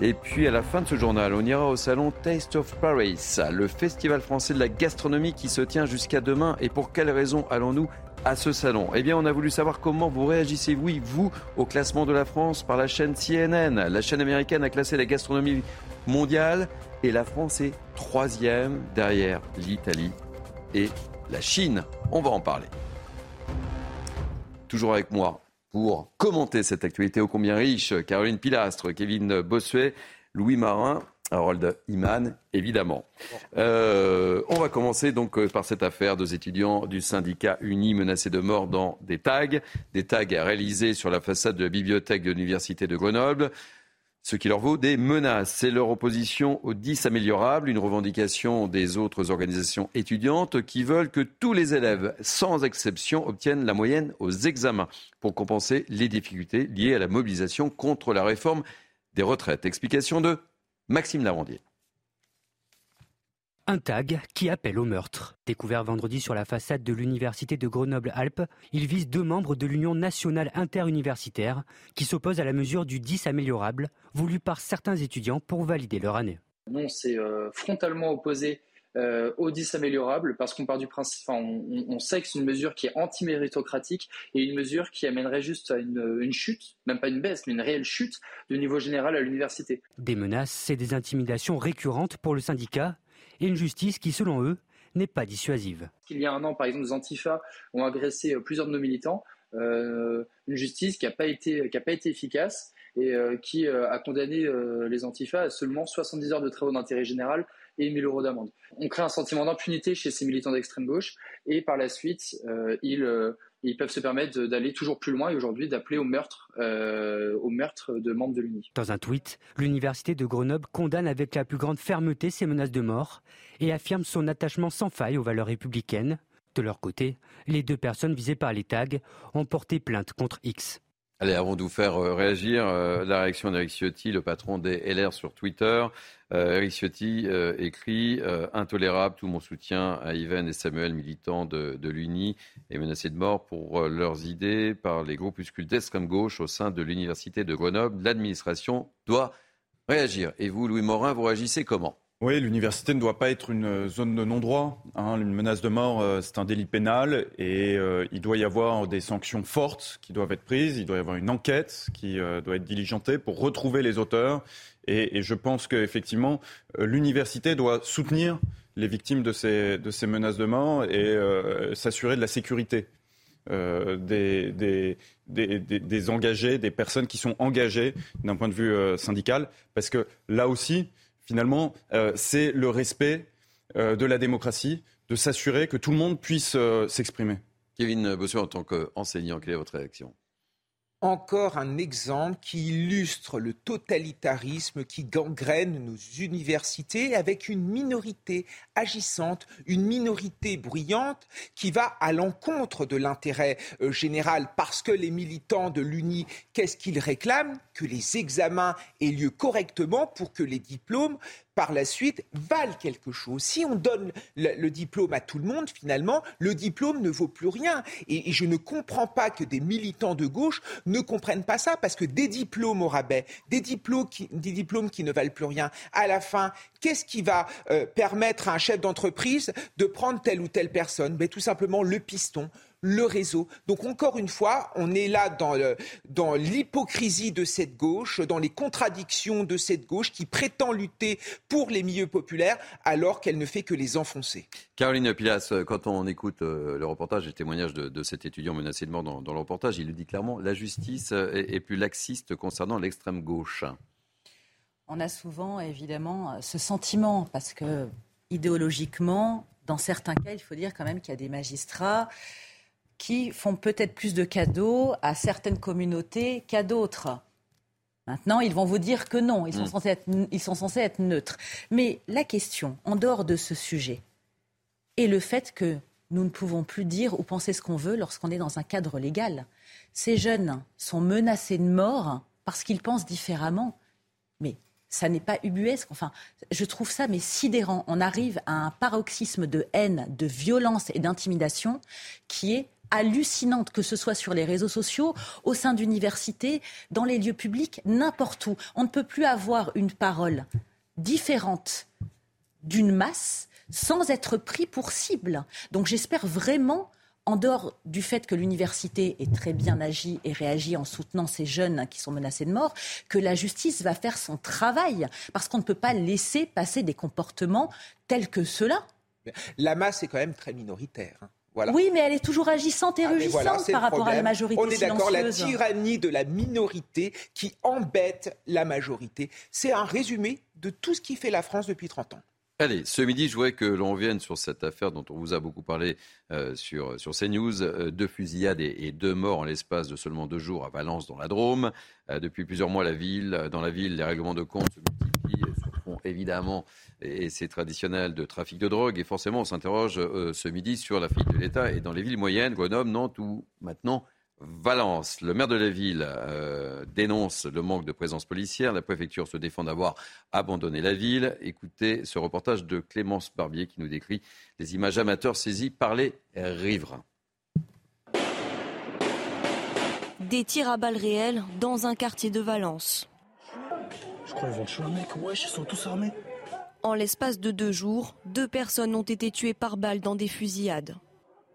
Et puis à la fin de ce journal, on ira au salon Taste of Paris, le festival français de la gastronomie qui se tient jusqu'à demain. Et pour quelles raisons allons-nous à ce salon? Eh bien, on a voulu savoir comment vous réagissez, oui, vous, au classement de la France par la chaîne CNN. La chaîne américaine a classé la gastronomie mondiale et la France est troisième derrière l'Italie et la Chine. On va en parler. Toujours avec moi pour commenter cette actualité ô combien riche, Caroline Pilastre, Kevin Bossuet, Louis Marin, Harold Iman, évidemment. Euh, on va commencer donc euh, par cette affaire. Deux étudiants du syndicat Uni menacés de mort dans des tags. Des tags réalisés sur la façade de la bibliothèque de l'Université de Grenoble ce qui leur vaut des menaces. C'est leur opposition aux 10 améliorables, une revendication des autres organisations étudiantes qui veulent que tous les élèves, sans exception, obtiennent la moyenne aux examens pour compenser les difficultés liées à la mobilisation contre la réforme des retraites. Explication de Maxime Larandier. Un tag qui appelle au meurtre. Découvert vendredi sur la façade de l'université de Grenoble-Alpes, il vise deux membres de l'Union nationale interuniversitaire qui s'opposent à la mesure du 10 améliorable voulue par certains étudiants pour valider leur année. Non, c'est euh, frontalement opposé euh, au 10 améliorable parce qu'on part du principe, on, sait que c'est une mesure qui est anti-méritocratique et une mesure qui amènerait juste à une, une, chute, même pas une baisse, mais une réelle chute du niveau général à l'université. Des menaces et des intimidations récurrentes pour le syndicat et une justice qui, selon eux, n'est pas dissuasive. Il y a un an, par exemple, les Antifa ont agressé euh, plusieurs de nos militants. Euh, une justice qui n'a pas, été, efficace et euh, qui a condamné les Antifa à seulement 70 heures de travaux d'intérêt général et 1000 euros d'amende. On crée un sentiment d'impunité chez ces militants d'extrême gauche et par la suite, ils ils peuvent se permettre d'aller toujours plus loin et aujourd'hui d'appeler au meurtre, euh, au meurtre de membres de l'UNI. Dans un tweet, l'université de Grenoble condamne avec la plus grande fermeté ces menaces de mort et affirme son attachement sans faille aux valeurs républicaines. De leur côté, les deux personnes visées par les tags ont porté plainte contre X. Allez, avant de vous faire euh, réagir, euh, la réaction d'Eric Ciotti, le patron des LR sur Twitter. Euh, Eric Ciotti écrit Intolérable, tout mon soutien à Yvan et Samuel, militants de, l'UNI et menacés de mort pour leurs idées par les groupuscules d'extrême gauche au sein de l'Université de Grenoble. L'administration doit réagir. Et vous, Louis Morin, vous réagissez comment? Oui, l'université ne doit pas être une zone de non-droit. Hein. Une menace de mort, euh, c'est un délit pénal et euh, il doit y avoir des sanctions fortes qui doivent être prises. Il doit y avoir une enquête qui euh, doit être diligentée pour retrouver les auteurs. Et, je pense qu'effectivement, l'université doit soutenir les victimes de ces, menaces de mort et s'assurer de la sécurité des, engagés, des personnes qui sont engagées d'un point de vue syndical. Parce que là aussi, finalement, euh, c'est le respect euh, de la démocratie, de s'assurer que tout le monde puisse euh, s'exprimer. Kevin Bossuet, en tant qu'enseignant, quelle est votre réaction? Encore un exemple qui illustre le totalitarisme qui gangrène nos universités avec une minorité agissante, une minorité bruyante qui va à l'encontre de l'intérêt euh, général. Parce que les militants de l'UNI, qu'est-ce qu'ils réclament? Que les examens aient lieu correctement pour que les diplômes par la suite valent quelque chose. Si on donne le, diplôme à tout le monde, finalement, le diplôme ne vaut plus rien. Et, je ne comprends pas que des militants de gauche ne comprennent pas ça, parce que des diplômes au rabais, des diplômes qui, des diplômes qui ne valent plus rien, à la fin, qu'est-ce qui va euh, permettre à un chef d'entreprise de prendre telle ou telle personne? Ben, Tout simplement le piston le réseau. Donc encore une fois, on est là dans, l'hypocrisie de cette gauche, dans les contradictions de cette gauche qui prétend lutter pour les milieux populaires alors qu'elle ne fait que les enfoncer. Caroline Pilas, quand on écoute euh, le reportage et le témoignage de, cet étudiant menacé de mort dans, le reportage, il le dit clairement, la justice est plus laxiste concernant l'extrême gauche. On a souvent évidemment ce sentiment parce que idéologiquement, dans certains cas, il faut dire quand même qu'il y a des magistrats qui font peut-être plus de cadeaux à certaines communautés qu'à d'autres. Maintenant, ils vont vous dire que non, ils sont, mm. censés être, ils sont censés être neutres. Mais la question, en dehors de ce sujet, est le fait que nous ne pouvons plus dire ou penser ce qu'on veut lorsqu'on est dans un cadre légal. Ces jeunes sont menacés de mort parce qu'ils pensent différemment. Mais ça n'est pas ubuesque. Enfin, je trouve ça mais sidérant. On arrive à un paroxysme de haine, de violence et d'intimidation qui est hallucinantes, que ce soit sur les réseaux sociaux, au sein d'universités, dans les lieux publics, n'importe où. On ne peut plus avoir une parole différente d'une masse sans être pris pour cible. Donc j'espère vraiment en dehors du fait que l'université est très bien agi et réagi en soutenant ces jeunes qui sont menacés de mort, que la justice va faire son travail, parce qu'on ne peut pas laisser passer des comportements tels que ceux-là. La masse est quand même très minoritaire. Oui, mais elle est toujours agissante et ah, rugissante par rapport à la majorité. On est d'accord, la tyrannie de la minorité qui embête la majorité. C'est un résumé de tout ce qui fait la France depuis 30 ans. Allez, ce midi, je voudrais que l'on revienne sur cette affaire dont on vous a beaucoup parlé euh, sur, sur CNews. Euh, deux fusillades et, deux morts en l'espace de seulement deux jours à Valence, dans la Drôme. Euh, depuis plusieurs mois, la ville, dans la ville, les règlements de compte se multiplient évidemment, et c'est traditionnel, de trafic de drogue. Et forcément, on s'interroge ce midi sur la fuite de l'État et dans les villes moyennes, Grenoble, Nantes ou maintenant Valence. Le maire de la ville euh, dénonce le manque de présence policière. La préfecture se défend d'avoir abandonné la ville. Écoutez ce reportage de Clémence Barbier qui nous décrit les images amateurs saisies par les riverains. Des tirs à balles réelles dans un quartier de Valence. Je crois qu'ils vont tuer mec. Ils sont tous armés. En l'espace de deux jours, deux personnes ont été tuées par balles dans des fusillades.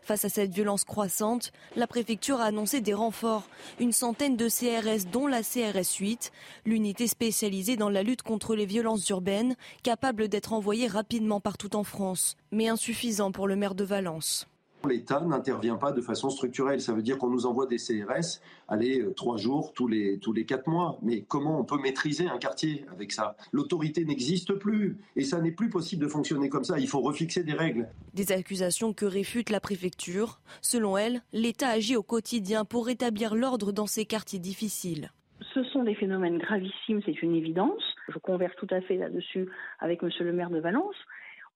Face à cette violence croissante, la préfecture a annoncé des renforts, une centaine de CRS dont la CRS 8, l'unité spécialisée dans la lutte contre les violences urbaines, capable d'être envoyée rapidement partout en France, mais insuffisant pour le maire de Valence. L'État n'intervient pas de façon structurelle. Ça veut dire qu'on nous envoie des CRS, allez, euh, trois jours tous les, tous les quatre mois. Mais comment on peut maîtriser un quartier avec ça? L'autorité n'existe plus. Et ça n'est plus possible de fonctionner comme ça. Il faut refixer des règles. Des accusations que réfute la préfecture. Selon elle, l'État agit au quotidien pour rétablir l'ordre dans ces quartiers difficiles. Ce sont des phénomènes gravissimes, c'est une évidence. Je converse tout à fait là-dessus avec Monsieur le maire de Valence.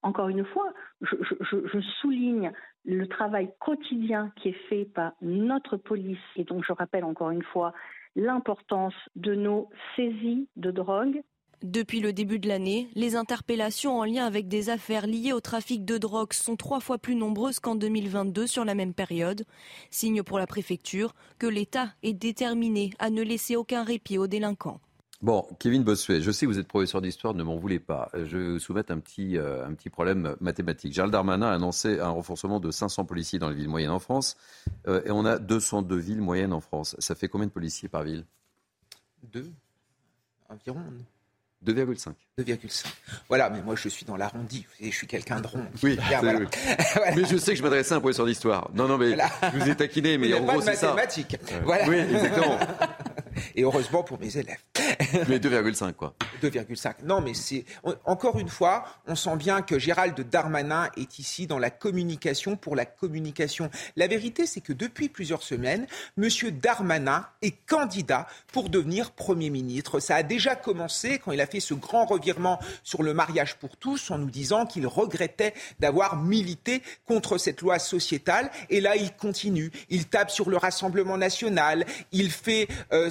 Encore une fois, je, souligne le travail quotidien qui est fait par notre police et donc je rappelle encore une fois l'importance de nos saisies de drogue. Depuis le début de l'année, les interpellations en lien avec des affaires liées au trafic de drogue sont trois fois plus nombreuses qu'en 2022 sur la même période. Signe pour la préfecture que l'État est déterminé à ne laisser aucun répit aux délinquants. Bon, Kevin Bossuet, je sais que vous êtes professeur d'histoire, ne m'en voulez pas. Je vais vous soumettre un petit, euh, un petit problème mathématique. Gérald Darmanin a annoncé un renforcement de 500 policiers dans les villes moyennes en France. Euh, et on a 202 villes moyennes en France. Ça fait combien de policiers par ville? Deux, environ. 2,5. 2,5. Voilà, mais moi je suis dans l'arrondi. Je suis quelqu'un de rond. Oui, mais je sais que je m'adressais à un professeur d'histoire. Non, non, mais je vous ai taquiné, mais en gros c'est ça. mathématiques. Voilà. Oui, exactement. Et heureusement pour mes élèves. Mais 2,5 quoi. 2,5. Non, mais c'est encore une fois, on sent bien que Gérald Darmanin est ici dans la communication pour la communication. La vérité, c'est que depuis plusieurs semaines, Monsieur Darmanin est candidat pour devenir Premier ministre. Ça a déjà commencé quand il a fait ce grand revirement sur le mariage pour tous en nous disant qu'il regrettait d'avoir milité contre cette loi sociétale. Et là, il continue. Il tape sur le Rassemblement national. Il fait euh,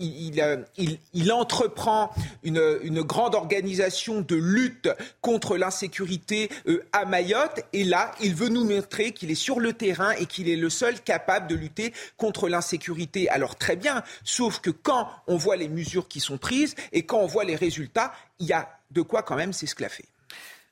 il, entreprend une, une, grande organisation de lutte contre l'insécurité euh, à Mayotte. Et là, il veut nous montrer qu'il est sur le terrain et qu'il est le seul capable de lutter contre l'insécurité. Alors très bien, sauf que quand on voit les mesures qui sont prises et quand on voit les résultats, il y a de quoi quand même s'esclaffer.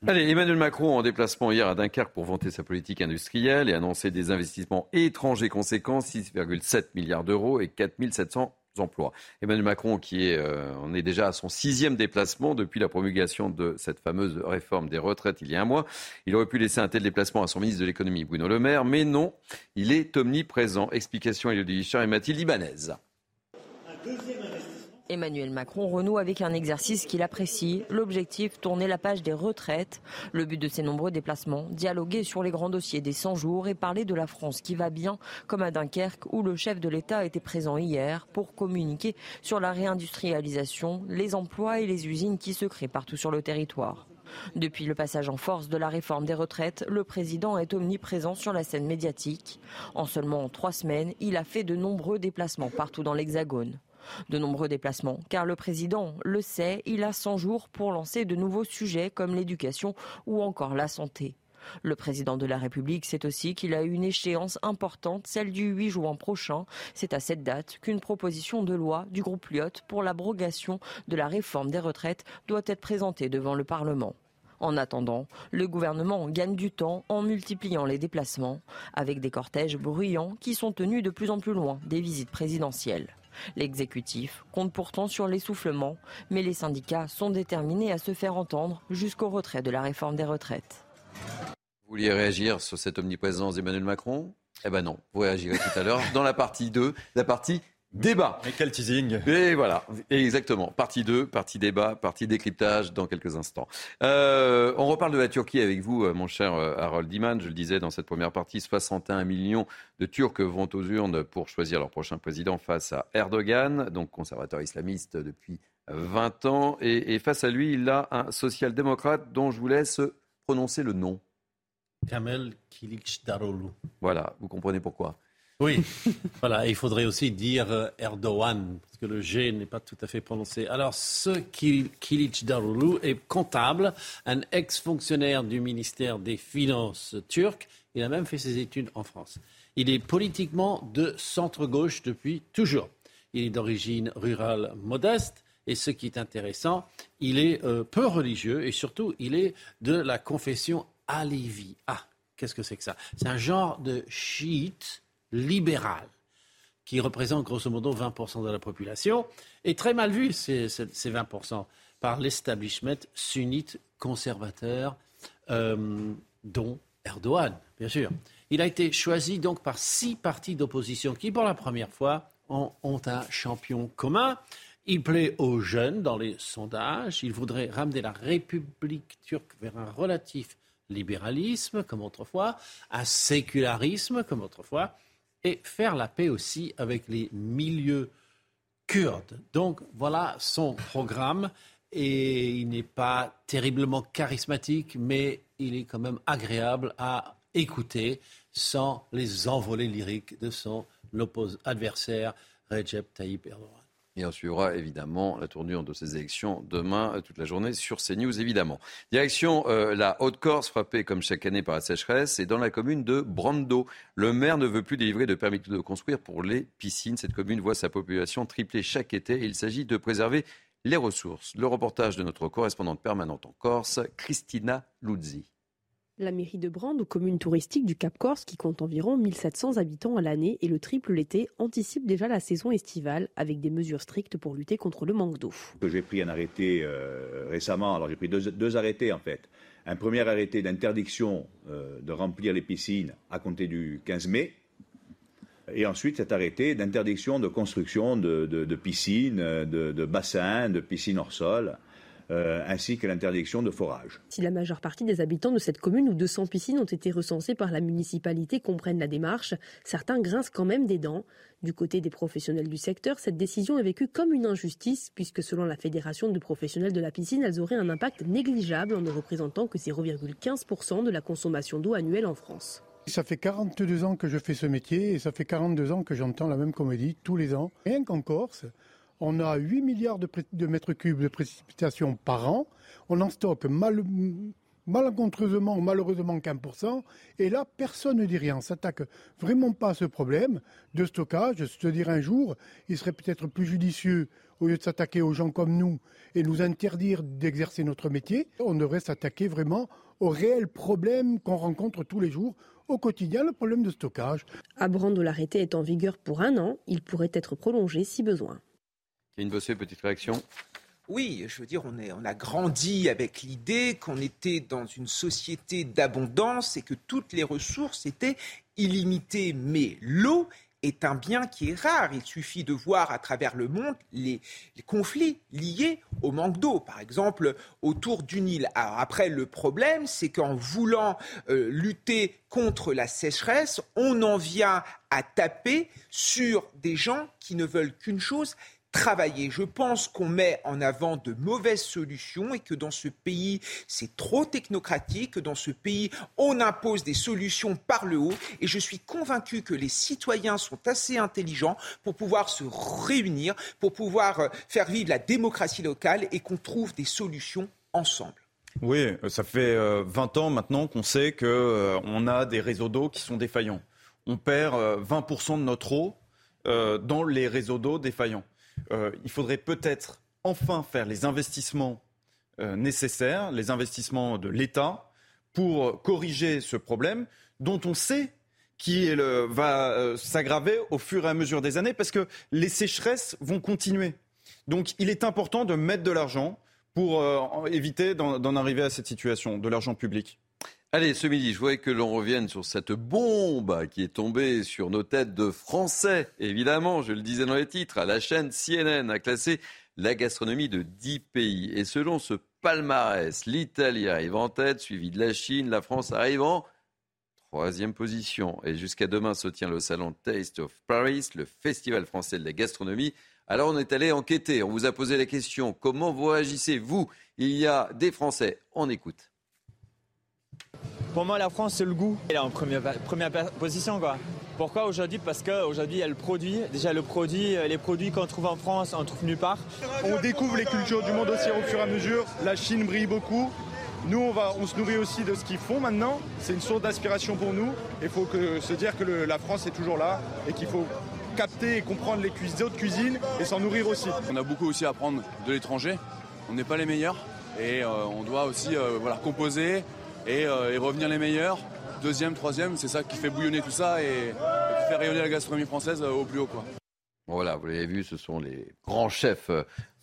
Allez, Emmanuel Macron en déplacement hier à Dunkerque pour vanter sa politique industrielle et annoncer des investissements étrangers conséquents, 6,7 milliards d'euros et 4 700 emplois. Emmanuel Macron, qui est, euh, est déjà à son sixième déplacement depuis la promulgation de cette fameuse réforme des retraites il y a un mois. Il aurait pu laisser un tel déplacement à son ministre de l'économie, Bruno Le Maire, mais non, il est omniprésent. Explication Elodie Richard et Mathilde Ibanez. Emmanuel Macron renoue avec un exercice qu'il apprécie, l'objectif tourner la page des retraites. Le but de ces nombreux déplacements, dialoguer sur les grands dossiers des 100 jours et parler de la France qui va bien, comme à Dunkerque où le chef de l'État était présent hier pour communiquer sur la réindustrialisation, les emplois et les usines qui se créent partout sur le territoire. Depuis le passage en force de la réforme des retraites, le président est omniprésent sur la scène médiatique. En seulement trois semaines, il a fait de nombreux déplacements partout dans l'Hexagone. De nombreux déplacements, car le président le sait, il a 100 jours pour lancer de nouveaux sujets comme l'éducation ou encore la santé. Le président de la République sait aussi qu'il a une échéance importante, celle du 8 juin prochain. C'est à cette date qu'une proposition de loi du groupe Lyot pour l'abrogation de la réforme des retraites doit être présentée devant le Parlement. En attendant, le gouvernement gagne du temps en multipliant les déplacements, avec des cortèges bruyants qui sont tenus de plus en plus loin des visites présidentielles. L'exécutif compte pourtant sur l'essoufflement, mais les syndicats sont déterminés à se faire entendre jusqu'au retrait de la réforme des retraites. Vous vouliez réagir sur cette omniprésence d'Emmanuel Macron? Eh ben non, vous réagirez tout à l'heure dans la partie 2, la partie débat. Mais quel teasing Et voilà, exactement. Partie 2, partie débat, partie décryptage dans quelques instants. Euh, on reparle de la Turquie avec vous, euh, mon cher euh, Harold Iman. Je le disais dans cette première partie, 61 millions de Turcs vont aux urnes pour choisir leur prochain président face à Erdogan, donc conservateur islamiste depuis 20 ans. Et, et face à lui, il a un social-démocrate dont je vous laisse prononcer le nom. Kamel Kilicdaroglu. Voilà, vous comprenez pourquoi. Oui, voilà, il faudrait aussi dire euh, Erdogan, parce que le G n'est pas tout à fait prononcé. Alors, ce Kilic Darulu est comptable, un ex-fonctionnaire du ministère des Finances turc. Il a même fait ses études en France. Il est politiquement de centre-gauche depuis toujours. Il est d'origine rurale modeste. Et ce qui est intéressant, il est euh, peu religieux et surtout, il est de la confession Alevi. Ah, qu'est-ce que c'est que ça? C'est un genre de chiite libéral, qui représente grosso modo 20% de la population, est très mal vu, ces, ces 20%, par l'establishment sunnite conservateur, euh, dont Erdogan, bien sûr. Il a été choisi donc par six partis d'opposition qui, pour la première fois, ont, un champion commun. Il plaît aux jeunes dans les sondages. Il voudrait ramener la République turque vers un relatif libéralisme, comme autrefois, un sécularisme, comme autrefois et faire la paix aussi avec les milieux kurdes. Donc voilà son programme et il n'est pas terriblement charismatique, mais il est quand même agréable à écouter sans les envolées lyriques de son adversaire Recep Tayyip Erdogan. Et on suivra évidemment la tournure de ces élections demain, euh, toute la journée, sur CNews évidemment. Direction euh, la Haute-Corse, frappée comme chaque année par la sécheresse, et dans la commune de Brando. Le maire ne veut plus délivrer de permis de construire pour les piscines. Cette commune voit sa population tripler chaque été et il s'agit de préserver les ressources. Le reportage de notre correspondante permanente en Corse, Christina Luzzi. La mairie de Brande, commune touristique du Cap Corse qui compte environ 1700 habitants à l'année et le triple l'été, anticipe déjà la saison estivale avec des mesures strictes pour lutter contre le manque d'eau. J'ai pris un arrêté euh, récemment, alors j'ai pris deux, arrêtés en fait. Un premier arrêté d'interdiction euh, de remplir les piscines à compter du 15 mai. Et ensuite cet arrêté d'interdiction de construction de, piscines, de, de bassins, de piscines hors sol. Euh, ainsi que l'interdiction de forage. Si la majeure partie des habitants de cette commune où 200 piscines ont été recensées par la municipalité comprennent la démarche, certains grincent quand même des dents. Du côté des professionnels du secteur, cette décision est vécue comme une injustice, puisque selon la Fédération de professionnels de la piscine, elles auraient un impact négligeable en ne représentant que 0,15% de la consommation d'eau annuelle en France. Ça fait 42 ans que je fais ce métier et ça fait 42 ans que j'entends la même comédie tous les ans. Rien qu'en Corse, on a 8 milliards de, mètres cubes de précipitations par an. On en stocke mal, malencontreusement ou malheureusement qu'un pour cent. Et là, personne ne dit rien. On s'attaque vraiment pas à ce problème de stockage. Je te dirais un jour, il serait peut-être plus judicieux, au lieu de s'attaquer aux gens comme nous et nous interdire d'exercer notre métier, on devrait s'attaquer vraiment aux réels problèmes qu'on rencontre tous les jours au quotidien, le problème de stockage. À Brando, l'arrêté est en vigueur pour un an. Il pourrait être prolongé si besoin. Bossé, petite réaction oui, je veux dire, on, a grandi avec l'idée qu'on était dans une société d'abondance et que toutes les ressources étaient illimitées. Mais l'eau est un bien qui est rare. Il suffit de voir à travers le monde les, les conflits liés au manque d'eau, par exemple autour du Nil. Alors après, le problème, c'est qu'en voulant euh, lutter contre la sécheresse, on en vient à taper sur des gens qui ne veulent qu'une chose, travailler. Je pense qu'on met en avant de mauvaises solutions et que dans ce pays, c'est trop technocratique, que dans ce pays, on impose des solutions par le haut. Et je suis convaincu que les citoyens sont assez intelligents pour pouvoir se réunir, pour pouvoir euh, faire vivre la démocratie locale et qu'on trouve des solutions ensemble. Oui, euh, ça fait 20 ans maintenant qu'on sait qu'on a des réseaux d'eau qui sont défaillants. On perd 20% de notre eau dans les réseaux d'eau défaillants. Il faudrait peut-être enfin faire les investissements nécessaires, les investissements de l'État pour corriger ce problème dont on sait qu'il va s'aggraver au fur et à mesure des années parce que les sécheresses vont continuer. Donc il est important de mettre de l'argent pour euh, éviter d'en arriver à cette situation, de l'argent public. Allez, ce midi, je voudrais que l'on revienne sur cette bombe qui est tombée sur nos têtes de Français. Évidemment, je le disais dans les titres, la chaîne CNN a classé la gastronomie de 10 pays. Et selon ce palmarès, l'Italie arrive en tête, suivi de la Chine, la France arrive en troisième position. Et jusqu'à demain se tient le salon Taste of Paris, le festival français de la gastronomie. Alors on est allé enquêter, on vous a posé la question, comment vous réagissez, vous Il y a des Français, on écoute. Pour moi, la France, c'est le goût. Elle est en première, première position, quoi. Pourquoi aujourd'hui? Parce qu'aujourd'hui, il y a le produit. Déjà, le produit, euh, les produits qu'on trouve en France, on trouve nulle part. On découvre les cultures du monde aussi au fur et à mesure. La Chine brille beaucoup. Nous, on, va, on se nourrit aussi de ce qu'ils font maintenant. C'est une source d'inspiration pour nous. Il faut que, se dire que la France est toujours là et qu'il faut capter et comprendre les autres cuisines et s'en nourrir aussi. On a beaucoup aussi à apprendre de l'étranger. On n'est pas les meilleurs et euh, on doit aussi euh, voilà, composer euh, et, revenir les meilleurs. Deuxième, troisième, c'est ça qui fait bouillonner tout ça et, qui fait rayonner la gastronomie française au plus haut. Quoi. Voilà, vous l'avez vu, ce sont les grands chefs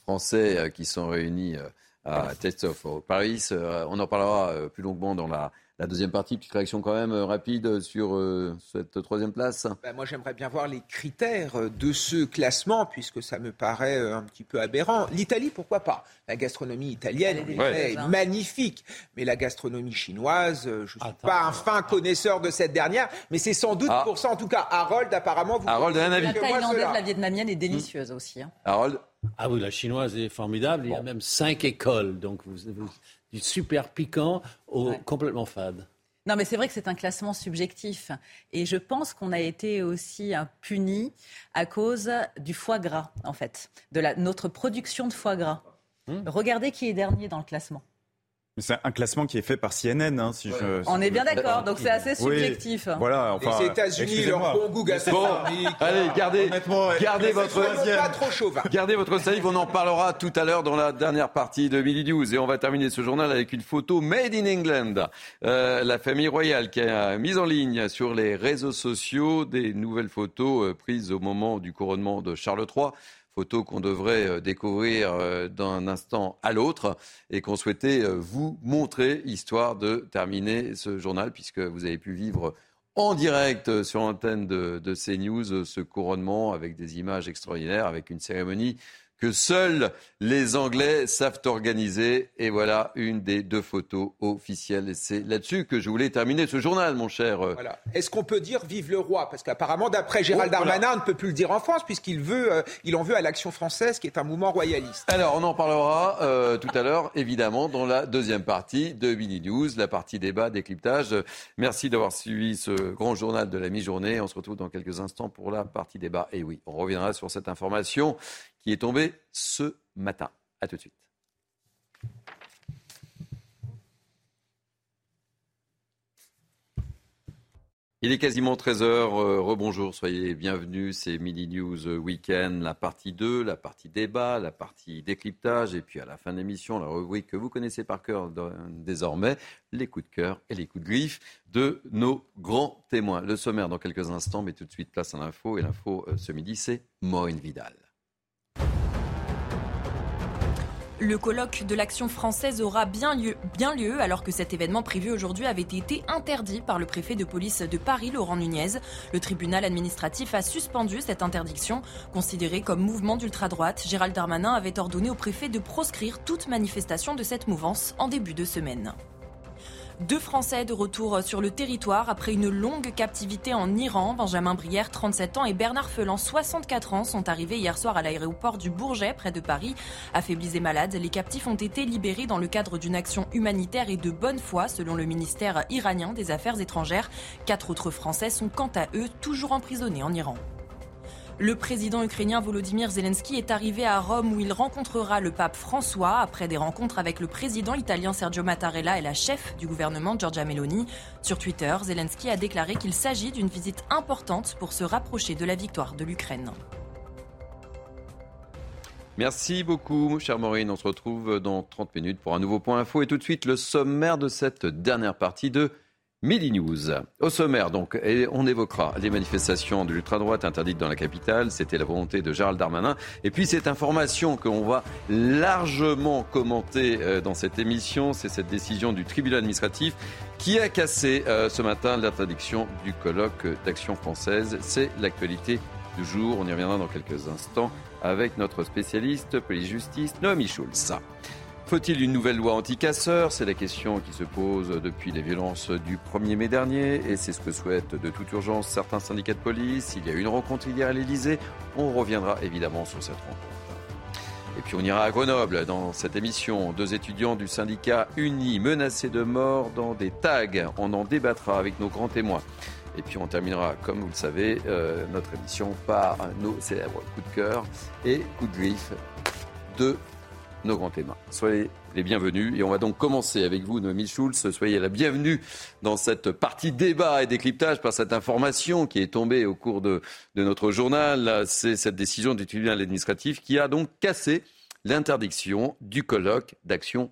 français qui sont réunis à Test of Paris. On en parlera plus longuement dans la la deuxième partie, petite réaction quand même euh, rapide sur euh, cette troisième place. Ben, moi, j'aimerais bien voir les critères euh, de ce classement, puisque ça me paraît un petit peu aberrant. L'Italie, pourquoi pas? La gastronomie italienne est magnifique, mais la gastronomie chinoise, je ne suis pas un fin connaisseur de cette dernière, mais c'est sans doute ah. pour ça, en tout cas, Harold, apparemment, vous Harold, un avis. La thaïlandaise, la vietnamienne est délicieuse aussi. Hein. Harold? Ah oui, la chinoise est formidable. Il y a même cinq écoles. Donc vous, vous, du super piquant au complètement fade. Non, mais c'est vrai que c'est un classement subjectif. Et je pense qu'on a été aussi puni à cause du foie gras, en fait, de la, notre production de foie gras. Hmm. Regardez qui est dernier dans le classement. C'est un classement qui est fait par CNN. Hein, si je, On est bien d'accord, donc c'est assez subjectif. voilà, enfin, Les États-Unis, leur bon goût gastronomique. allez, gardez, gardez votre, pas trop chauvin. gardez votre salive. On en parlera tout à l'heure dans la dernière partie de Midi News. Et on va terminer ce journal avec une photo made in England. Euh, la famille royale qui a mis en ligne sur les réseaux sociaux des nouvelles photos euh, prises au moment du couronnement de Charles III photo qu'on devrait euh, découvrir euh, d'un instant à l'autre et qu'on souhaitait euh, vous montrer, histoire de terminer ce journal, puisque vous avez pu vivre en direct sur l'antenne de, de CNews ce couronnement avec des images extraordinaires, avec une cérémonie que seuls les Anglais savent organiser. Et voilà une des deux photos officielles. Et c'est là-dessus que je voulais terminer ce journal, mon cher. Euh, voilà. Est-ce qu'on peut dire vive le roi? Parce qu'apparemment, d'après Gérald oh, Darmanin, on ne peut plus le dire en France, puisqu'il veut, euh, il en veut à l'Action française, qui est un mouvement royaliste. Alors, on en parlera euh, tout à l'heure, évidemment, dans la deuxième partie de Mini News, la partie débat, décryptage. Merci d'avoir suivi ce grand journal de la mi-journée. On se retrouve dans quelques instants pour la partie débat. Et oui, on reviendra sur cette information qui est tombé ce matin. A tout de suite. Il est quasiment 13h. Euh, rebonjour, soyez bienvenus. C'est Mini News Weekend, la partie 2, la partie débat, la partie décryptage. Et puis à la fin de l'émission, la rubrique que vous connaissez par cœur désormais, les coups de cœur et les coups de griffe de nos grands témoins. Le sommaire dans quelques instants, mais tout de suite place à l'info. Et l'info euh, ce midi, c'est Maureen Vidal. Le colloque de l'action française aura bien lieu, bien lieu alors que cet événement prévu aujourd'hui avait été interdit par le préfet de police de Paris, Laurent Nunez. Le tribunal administratif a suspendu cette interdiction. Considérée comme mouvement d'ultra-droite, Gérald Darmanin avait ordonné au préfet de proscrire toute manifestation de cette mouvance en début de semaine. Deux Français de retour sur le territoire après une longue captivité en Iran. Benjamin Brière, 37 ans, et Bernard Felan, 64 ans, sont arrivés hier soir à l'aéroport du Bourget, près de Paris. Affaiblis et malades, les captifs ont été libérés dans le cadre d'une action humanitaire et de bonne foi, selon le ministère iranien des Affaires étrangères. Quatre autres Français sont quant à eux toujours emprisonnés en Iran. Le président ukrainien Volodymyr Zelensky est arrivé à Rome où il rencontrera le pape François après des rencontres avec le président italien Sergio Mattarella et la chef du gouvernement Giorgia Meloni. Sur Twitter, Zelensky a déclaré qu'il s'agit d'une visite importante pour se rapprocher de la victoire de l'Ukraine. Merci beaucoup, chère Maureen. On se retrouve dans 30 minutes pour un nouveau point info. Et tout de suite, le sommaire de cette dernière partie de Midi News. Au sommaire, donc, on évoquera les manifestations de l'ultra-droite interdites dans la capitale. C'était la volonté de Gérald Darmanin. Et puis, cette information qu'on va largement commenter euh, dans cette émission, c'est cette décision du tribunal administratif qui a cassé euh, ce matin l'interdiction du colloque d'action française. C'est l'actualité du jour. On y reviendra dans quelques instants avec notre spécialiste police-justice, Noémie Schulz. Faut-il une nouvelle loi anti-casseurs? C'est la question qui se pose depuis les violences du 1er mai dernier et c'est ce que souhaitent de toute urgence certains syndicats de police. Il y a eu une rencontre hier à l'Elysée. On reviendra évidemment sur cette rencontre. Et puis on ira à Grenoble dans cette émission. Deux étudiants du syndicat unis menacés de mort dans des tags. On en débattra avec nos grands témoins. Et puis on terminera, comme vous le savez, euh, notre émission par nos célèbres coups de cœur et coups de griffe de nos grands témoins. Soyez les bienvenus. Et on va donc commencer avec vous, Noémie Schulz. Soyez la bienvenue dans cette partie débat et décryptage par cette information qui est tombée au cours de, de notre journal. C'est cette décision du tribunal administratif qui a donc cassé l'interdiction du colloque d'action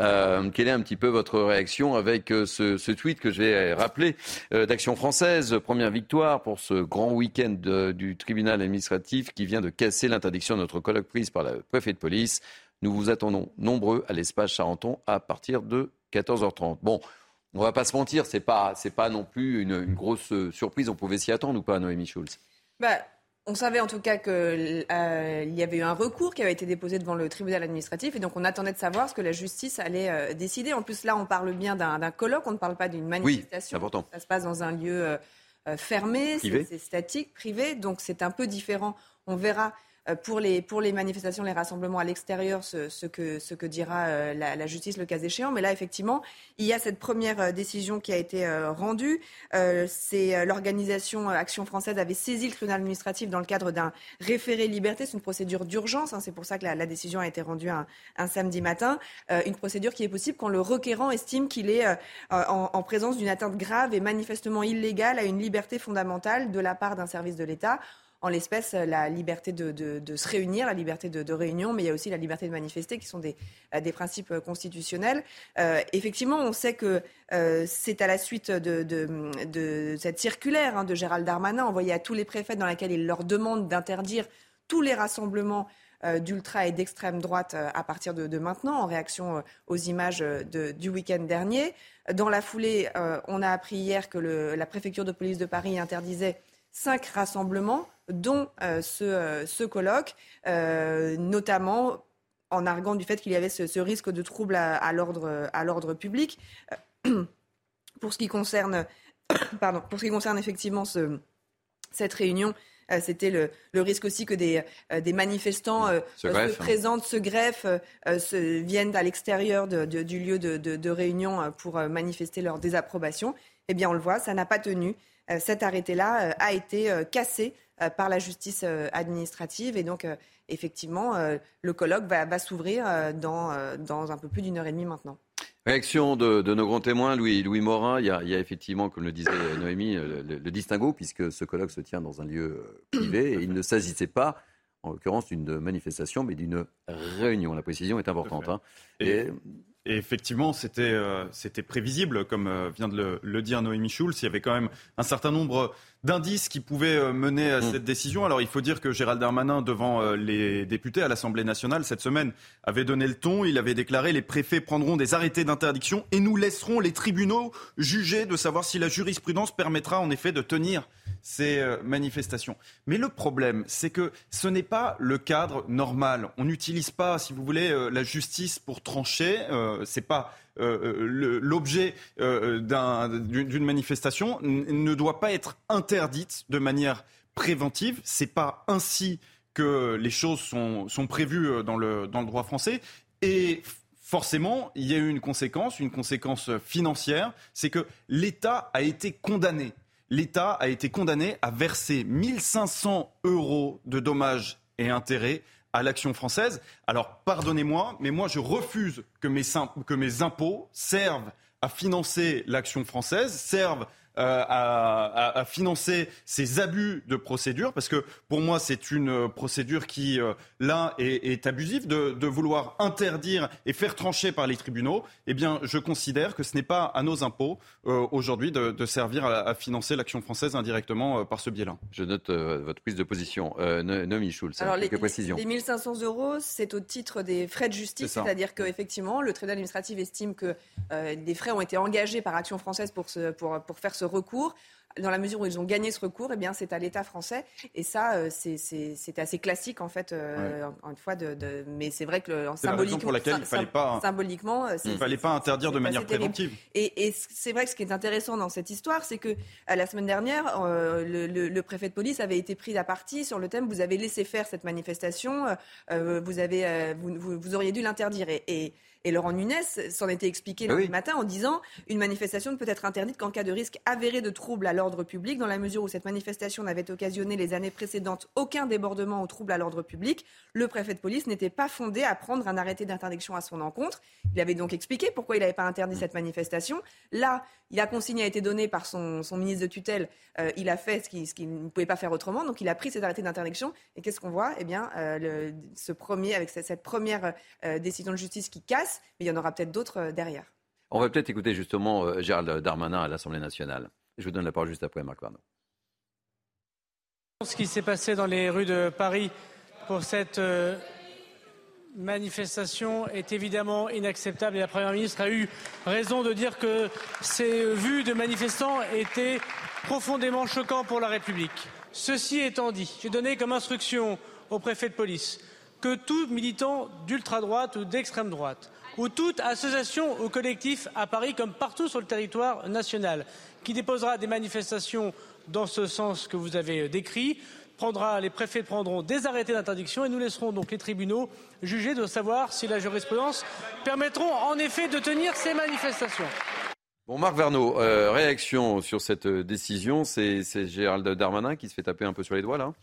Euh, quelle est un petit peu votre réaction avec euh, ce, tweet que je vais rappeler euh, d'Action française? Première victoire pour ce grand week-end du tribunal administratif qui vient de casser l'interdiction de notre colloque prise par le préfet de police. Nous vous attendons nombreux à l'espace Charenton à partir de 14h30. Bon, on va pas se mentir, c'est pas c'est pas non plus une, grosse surprise. On pouvait s'y attendre ou pas, Noémie Schulz? Bah, on savait en tout cas qu'il euh, y avait eu un recours qui avait été déposé devant le tribunal administratif et donc on attendait de savoir ce que la justice allait euh, décider. En plus, là, on parle bien d'un colloque, on ne parle pas d'une manifestation. Oui, Ça se passe dans un lieu euh, fermé, c'est statique, privé, donc c'est un peu différent. On verra pour les, pour les manifestations, les rassemblements à l'extérieur, ce, ce, que, ce que dira euh, la, justice le cas échéant. Mais là, effectivement, il y a cette première euh, décision qui a été rendue. C'est l'organisation Action française avait saisi le tribunal administratif dans le cadre d'un référé liberté. C'est une procédure d'urgence. Hein, c'est pour ça que la, la, décision a été rendue un, samedi matin. une procédure qui est possible quand le requérant estime qu'il est en, en présence d'une atteinte grave et manifestement illégale à une liberté fondamentale de la part d'un service de l'État en l'espèce la liberté de, se réunir, la liberté de, réunion, mais il y a aussi la liberté de manifester, qui sont des, euh, principes constitutionnels. Euh, effectivement, on sait que euh, c'est à la suite de, cette circulaire hein, de Gérald Darmanin envoyée à tous les préfets dans laquelle il leur demande d'interdire tous les rassemblements d'ultra et d'extrême droite à partir de, maintenant, en réaction aux images du week-end dernier. Dans la foulée, on a appris hier que la préfecture de police de Paris interdisait cinq rassemblements dont euh, euh, ce, colloque, euh, notamment en arguant du fait qu'il y avait ce, risque de trouble à, l'ordre public. pour ce qui concerne, pardon, pour ce qui concerne effectivement cette réunion, c'était le, risque aussi que des, manifestants se, hein. présentent, se greffent, se, viennent à l'extérieur du lieu de, de, réunion pour manifester leur désapprobation. Eh bien, on le voit, ça n'a pas tenu. cet arrêté-là a été cassé par la justice euh, administrative. Et donc, euh, effectivement, le colloque va, s'ouvrir dans, dans un peu plus d'une heure et demie maintenant. Réaction de, nos grands témoins, Louis, Louis Morin. Il y, a, effectivement, comme le disait Noémie, le, distinguo, puisque ce colloque se tient dans un lieu privé et il ne s'agissait pas, en l'occurrence, d'une manifestation, mais d'une réunion. La précision est importante. Hein. Et, effectivement, c'était prévisible, comme vient de le, dire Noémie Schulz. Il y avait quand même un certain nombre d'indices qui pouvaient euh, mener à mm. cette décision. Alors il faut dire que Gérald Darmanin, devant euh, les députés à l'Assemblée nationale cette semaine, avait donné le ton. Il avait déclaré les préfets prendront des arrêtés d'interdiction et nous laisserons les tribunaux juger de savoir si la jurisprudence permettra en effet de tenir ces euh, manifestations. Mais le problème, c'est que ce n'est pas le cadre normal. On n'utilise pas, si vous voulez, la justice pour trancher. c'est pas l'objet euh, d'une manifestation ne doit pas être interdite de manière préventive. C'est pas ainsi que les choses sont, prévues euh, dans le, dans le droit français. Et forcément, il y a eu une conséquence, une conséquence financière, c'est que l'État a été condamné. l'État a été condamné à verser 1500 euros de dommages et intérêts à l'action française. Alors pardonnez-moi, mais moi je refuse que mes, que mes impôts servent à financer l'action française, servent euh, à, financer ces abus de procédure, parce que pour moi c'est une procédure qui, euh, là, est, abusive, de, vouloir interdire et faire trancher par les tribunaux, eh bien je considère que ce n'est pas à nos impôts euh, aujourd'hui de, servir à, financer l'action française indirectement par ce biais-là. Je note votre prise de position. Nomi Schulz, Alors, quelques les, précisions. Les 1500 euros, c'est au titre des frais de justice, c'est-à-dire qu'effectivement, le tribunal administratif estime que des frais ont été engagés par Action française pour, pour, pour faire ce recours dans la mesure où ils ont gagné ce recours, eh bien, c'est à l'État français. Et ça, euh, c'est assez classique, en fait, euh, une fois. De, mais c'est vrai que symboliquement, pour laquelle il fallait pas, symboliquement, euh, il fallait pas interdire de manière préventive. Et, c'est vrai que ce qui est intéressant dans cette histoire, c'est que la semaine dernière, le, préfet de police avait été pris à partie sur le thème vous avez laissé faire cette manifestation, vous avez, vous, auriez dû l'interdire. et et Laurent Nunes s'en était expliqué lundi matin en disant une manifestation ne peut être interdite qu'en cas de risque avéré de trouble à l'ordre public, dans la mesure où cette manifestation n'avait occasionné les années précédentes aucun débordement ou trouble à l'ordre public. Le préfet de police n'était pas fondé à prendre un arrêté d'interdiction à son encontre. Il avait donc expliqué pourquoi il n'avait pas interdit cette manifestation. Là, il a consigne a été donnée par son, ministre de tutelle. Euh, il a fait ce qu'il ne pouvait pas faire autrement. Donc, il a pris cet arrêté d'interdiction. Et qu'est-ce qu'on voit? Eh bien, euh, ce premier, avec cette, première euh, décision de justice qui casse mais il y en aura peut-être d'autres euh, derrière. On va peut-être écouter justement euh, Gérald Darmanin à l'Assemblée nationale. Je vous donne la parole juste après, Marc Varno. Ce qui s'est passé dans les rues de Paris pour cette euh, manifestation est évidemment inacceptable et la Première ministre a eu raison de dire que ces vues de manifestants étaient profondément choquants pour la République. Ceci étant dit, j'ai donné comme instruction au préfet de police que tout militant d'ultra-droite ou d'extrême droite, ou toute association ou collectif à Paris, comme partout sur le territoire national, qui déposera des manifestations dans ce sens que vous avez décrit, prendra, les préfets prendront des arrêtés d'interdiction et nous laisserons donc les tribunaux juger de savoir si la jurisprudence permettront en effet de tenir ces manifestations. Bon, Marc Verneau, euh, réaction sur cette décision, c'est Gérald Darmanin qui se fait taper un peu sur les doigts là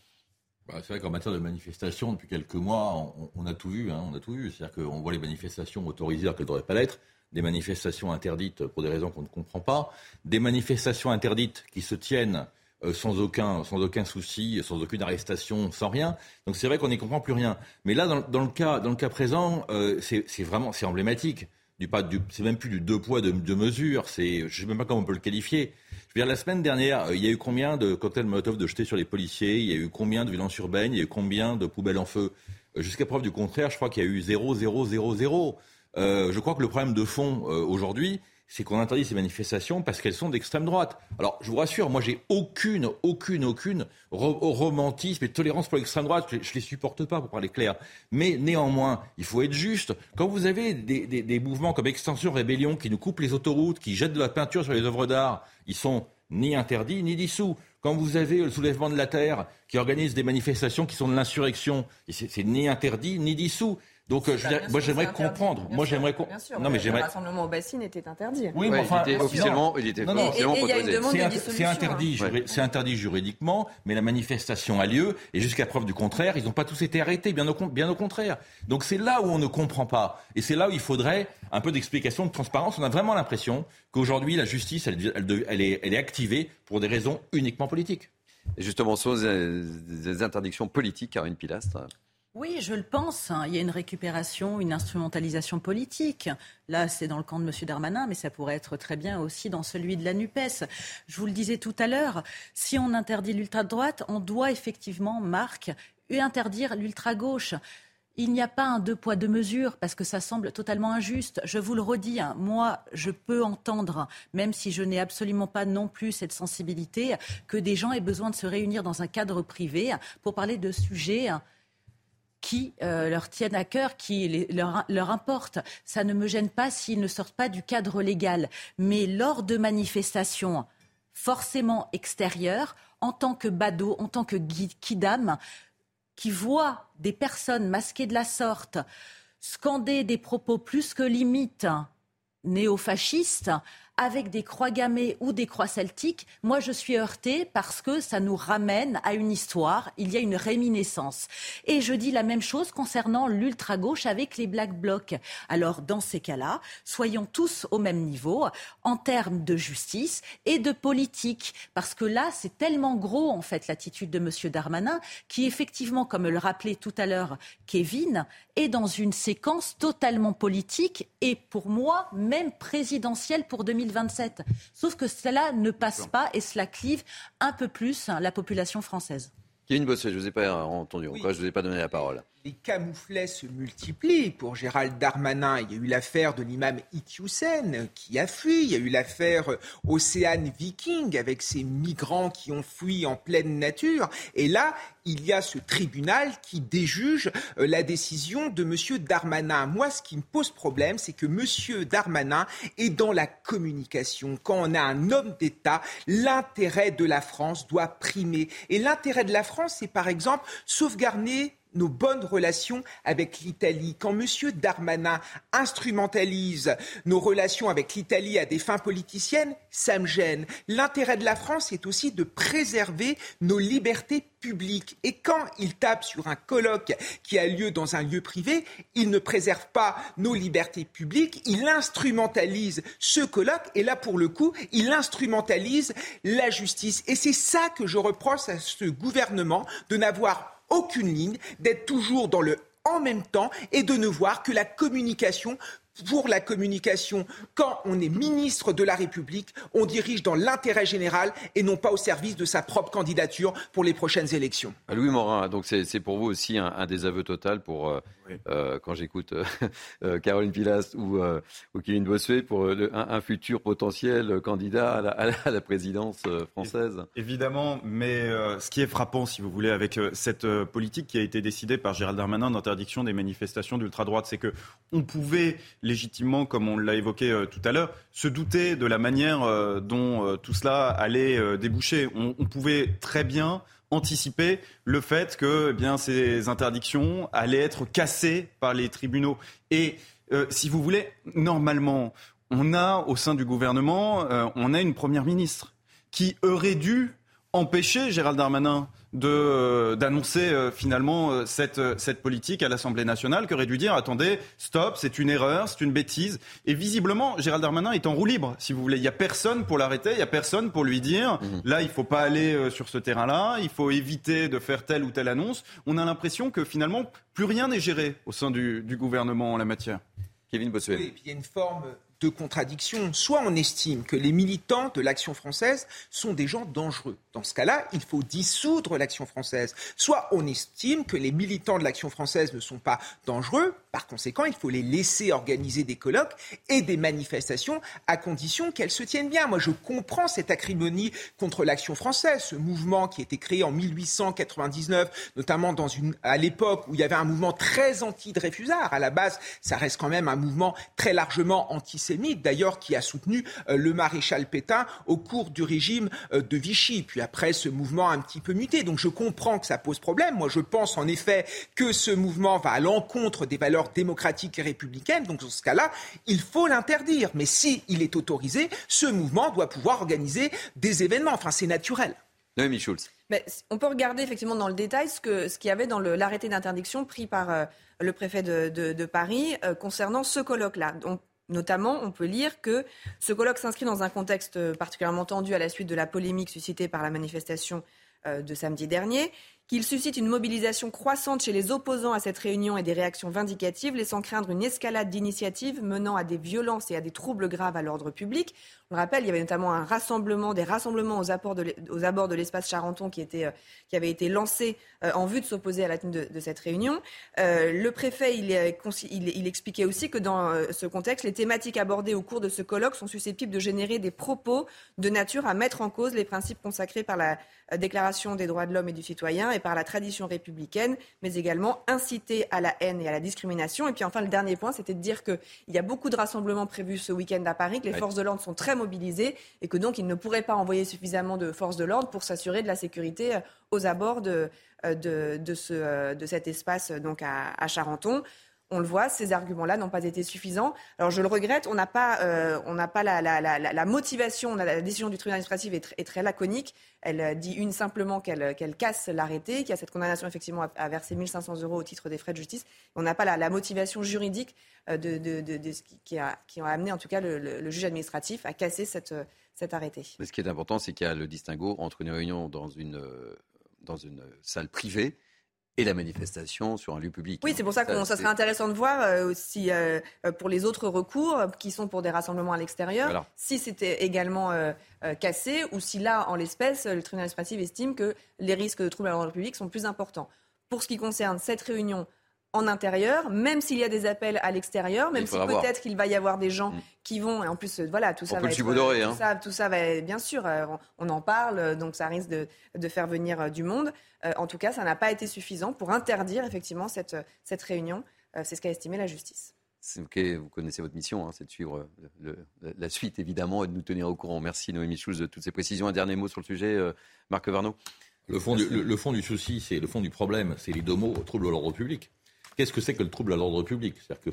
bah, c'est vrai qu'en matière de manifestation, depuis quelques mois, on, a tout vu. Hein, on a tout vu. C'est-à-dire qu'on voit les manifestations autorisées alors qu'elles ne devraient pas l'être, des manifestations interdites pour des raisons qu'on ne comprend pas, des manifestations interdites qui se tiennent euh, sans aucun, sans aucun souci, sans aucune arrestation, sans rien. Donc c'est vrai qu'on n'y comprend plus rien. Mais là, dans, le, cas, dans le cas présent, euh, c'est vraiment c'est emblématique. Du, du, c'est même plus du deux poids, deux, deux mesures. C'est, je sais même pas comment on peut le qualifier la semaine dernière, euh, il y a eu combien de cocktails Molotov de jetés sur les policiers? Il y a eu combien de violences urbaines? Il y a eu combien de poubelles en feu? Euh, Jusqu'à preuve du contraire, je crois qu'il y a eu 0, 0, 0, 0. je crois que le problème de fond euh, aujourd'hui, c'est qu'on interdit ces manifestations parce qu'elles sont d'extrême droite. Alors, je vous rassure, moi, j'ai aucune, aucune, aucune romantisme et tolérance pour l'extrême droite. Je, ne les supporte pas, pour parler clair. Mais néanmoins, il faut être juste. Quand vous avez des, mouvements comme Extension Rébellion qui nous coupent les autoroutes, qui jettent de la peinture sur les œuvres d'art, ils sont ni interdits ni dissous. Quand vous avez le soulèvement de la terre qui organise des manifestations qui sont de l'insurrection, c'est ni interdit ni dissous. Donc, euh, je bah, moi, j'aimerais comprendre. Moi, j'aimerais. Bien sûr, non, mais j'aimerais. Le rassemblement au bassine était interdit. Oui, mais enfin, officiellement, il était officiellement C'est interdit, c'est interdit juridiquement, mais la manifestation a lieu, et jusqu'à preuve du contraire, ils n'ont pas tous été arrêtés, bien au, bien au contraire. Donc, c'est là où on ne comprend pas, et c'est là où il faudrait un peu d'explication, de transparence. On a vraiment l'impression qu'aujourd'hui, la justice, elle, elle, est, elle est activée pour des raisons uniquement politiques. Et justement, sur des interdictions politiques, Karine Pilastre. Oui, je le pense. Hein. Il y a une récupération, une instrumentalisation politique. Là, c'est dans le camp de M. Darmanin, mais ça pourrait être très bien aussi dans celui de la NUPES. Je vous le disais tout à l'heure, si on interdit l'ultra-droite, on doit effectivement, Marc, interdire l'ultra-gauche. Il n'y a pas un deux poids deux mesures parce que ça semble totalement injuste. Je vous le redis, hein, moi, je peux entendre, même si je n'ai absolument pas non plus cette sensibilité, que des gens aient besoin de se réunir dans un cadre privé pour parler de sujets qui euh, leur tiennent à cœur, qui leur, importent. Ça ne me gêne pas s'ils ne sortent pas du cadre légal. Mais lors de manifestations forcément extérieures, en tant que badaud, en tant que kidam, qui voient des personnes masquées de la sorte scander des propos plus que limites néo-fascistes, avec des croix gammées ou des croix celtiques, moi je suis heurtée parce que ça nous ramène à une histoire, il y a une réminiscence. Et je dis la même chose concernant l'ultra-gauche avec les Black Blocs. Alors dans ces cas-là, soyons tous au même niveau en termes de justice et de politique. Parce que là, c'est tellement gros, en fait, l'attitude de M. Darmanin, qui effectivement, comme le rappelait tout à l'heure Kevin, est dans une séquence totalement politique et pour moi, même présidentielle pour 2027. Sauf que cela ne passe pas et cela clive un peu plus la population française. Kevin Bossuet, je ne vous ai pas entendu. Pourquoi je ne vous ai pas donné la parole les camouflets se multiplient. Pour Gérald Darmanin, il y a eu l'affaire de l'imam Iqiyoussen qui a fui. Il y a eu l'affaire Océane Viking avec ces migrants qui ont fui en pleine nature. Et là, il y a ce tribunal qui déjuge euh, la décision de M. Darmanin. Moi, ce qui me pose problème, c'est que M. Darmanin est dans la communication. Quand on a un homme d'État, l'intérêt de la France doit primer. Et l'intérêt de la France, c'est par exemple sauvegarder nos bonnes relations avec l'Italie. Quand M. Darmanin instrumentalise nos relations avec l'Italie à des fins politiciennes, ça me gêne. L'intérêt de la France est aussi de préserver nos libertés publiques. Et quand il tape sur un colloque qui a lieu dans un lieu privé, il ne préserve pas nos libertés publiques, il instrumentalise ce colloque et là, pour le coup, il instrumentalise la justice. Et c'est ça que je reproche à ce gouvernement de n'avoir aucune ligne, d'être toujours dans le en même temps et de ne voir que la communication pour la communication, quand on est ministre de la République, on dirige dans l'intérêt général et non pas au service de sa propre candidature pour les prochaines élections. Louis Morin, donc c'est pour vous aussi un, désaveu total pour euh, euh, quand j'écoute euh, euh, Caroline Pilas ou, ou Kevin Bossuet pour un, futur potentiel candidat à la, présidence française. Évidemment, mais ce qui est frappant, si vous voulez, avec cette politique qui a été décidée par Gérald Darmanin d'interdiction des manifestations d'ultra-droite, c'est que on pouvait légitimement, comme on l'a évoqué tout à l'heure, se douter de la manière dont tout cela allait déboucher. On, pouvait très bien anticiper le fait que eh ces interdictions allaient être cassées par les tribunaux. Et euh, si vous voulez, normalement, on a au sein du gouvernement, euh, on a une première ministre qui aurait dû empêcher Gérald Darmanin euh, d'annoncer euh, finalement euh, cette, cette politique à l'Assemblée nationale, qui aurait dû dire attendez, stop, c'est une erreur, c'est une bêtise. Et visiblement, Gérald Darmanin est en roue libre, si vous voulez. Il n'y a personne pour l'arrêter, il n'y a personne pour lui dire mhm. là, il ne faut pas aller sur ce terrain-là, il faut éviter de faire telle ou telle annonce. On a l'impression que finalement, plus rien n'est géré au sein du, du gouvernement en la matière. Kevin Bossuet. Oui, il y a une forme de contradiction. Soit on estime que les militants de l'action française sont des gens dangereux. Dans ce cas-là, il faut dissoudre l'action française. Soit on estime que les militants de l'action française ne sont pas dangereux. Par conséquent, il faut les laisser organiser des colloques et des manifestations à condition qu'elles se tiennent bien. Moi, je comprends cette acrimonie contre l'action française, ce mouvement qui a été créé en 1899, notamment à l'époque où il y avait un mouvement très anti-Dreyfusard. À la base, ça reste quand même un mouvement très largement anti d'ailleurs, qui a soutenu euh, le maréchal Pétain au cours du régime euh, de Vichy. Puis après, ce mouvement a un petit peu muté. Donc je comprends que ça pose problème. Moi, je pense en effet que ce mouvement va à l'encontre des valeurs démocratiques et républicaines. Donc dans ce cas-là, il faut l'interdire. Mais si il est autorisé, ce mouvement doit pouvoir organiser des événements. Enfin, c'est naturel. Noémie Schulz. Mais on peut regarder effectivement dans le détail ce qu'il ce qu'il y avait dans l'arrêté d'interdiction pris par euh, le préfet de, Paris concernant ce colloque-là. Notamment, on peut lire que ce colloque s'inscrit dans un contexte particulièrement tendu à la suite de la polémique suscitée par la manifestation euh, de samedi dernier qu'il suscite une mobilisation croissante chez les opposants à cette réunion et des réactions vindicatives, laissant craindre une escalade d'initiatives menant à des violences et à des troubles graves à l'ordre public. On rappelle, il y avait notamment un rassemblement, des rassemblements aux, abords de l'espace Charenton qui, euh, avait été lancé euh, en vue de s'opposer à la tenue de, cette réunion. Euh, le préfet, expliquait aussi que dans ce contexte, les thématiques abordées au cours de ce colloque sont susceptibles de générer des propos de nature à mettre en cause les principes consacrés par la Déclaration des droits de l'homme et du citoyen et par la tradition républicaine, mais également inciter à la haine et à la discrimination. Et puis enfin, le dernier point, c'était de dire qu'il y a beaucoup de rassemblements prévus ce week-end à Paris, que les forces de l'ordre sont très mobilisées et que donc ils ne pourraient pas envoyer suffisamment de forces de l'ordre pour s'assurer de la sécurité euh, aux abords de, euh, de, de, ce, euh, de cet espace donc à, à Charenton. On le voit, ces arguments-là n'ont pas été suffisants. Alors je le regrette, on n'a pas, euh, on pas la, motivation, la décision du tribunal administratif est, très laconique. Elle euh, dit une simplement qu'elle qu'elle casse l'arrêté, qu'il y a cette condamnation effectivement à, à verser 1500 euros au titre des frais de justice. On n'a pas la, motivation juridique euh, de, ce qui, a, qui a amené en tout cas le juge administratif à casser cette, cet arrêté. Mais ce qui est important, c'est qu'il y a le distinguo entre une réunion dans une, dans une salle privée et la manifestation sur un lieu public. Oui, c'est pour ça que ça serait intéressant de voir euh, si euh, pour les autres recours qui sont pour des rassemblements à l'extérieur, voilà. si c'était également euh, cassé ou si là, en l'espèce, le tribunal administratif estime que les risques de troubles à l'ordre public sont plus importants. Pour ce qui concerne cette réunion en intérieur, même s'il y a des appels à l'extérieur, même si peut-être qu'il va y avoir des gens mm. qui vont, et en plus, voilà, tout ça on va être, doré, tout, hein. ça, tout ça va, bien sûr, on en parle, donc ça risque de, de faire venir du monde. en tout cas, ça n'a pas été suffisant pour interdire effectivement cette, cette réunion. C'est ce qu'a estimé la justice. Ok, vous connaissez votre mission, hein, c'est de suivre le, la suite évidemment et de nous tenir au courant. Merci Noémie Schulz de toutes ces précisions. Un dernier mot sur le sujet, Marc Varno. Le fond, du, le, le fond du souci, c'est le fond du problème, c'est les deux mots trouble à l'ordre public. Qu'est-ce que c'est que le trouble à l'ordre public? Que,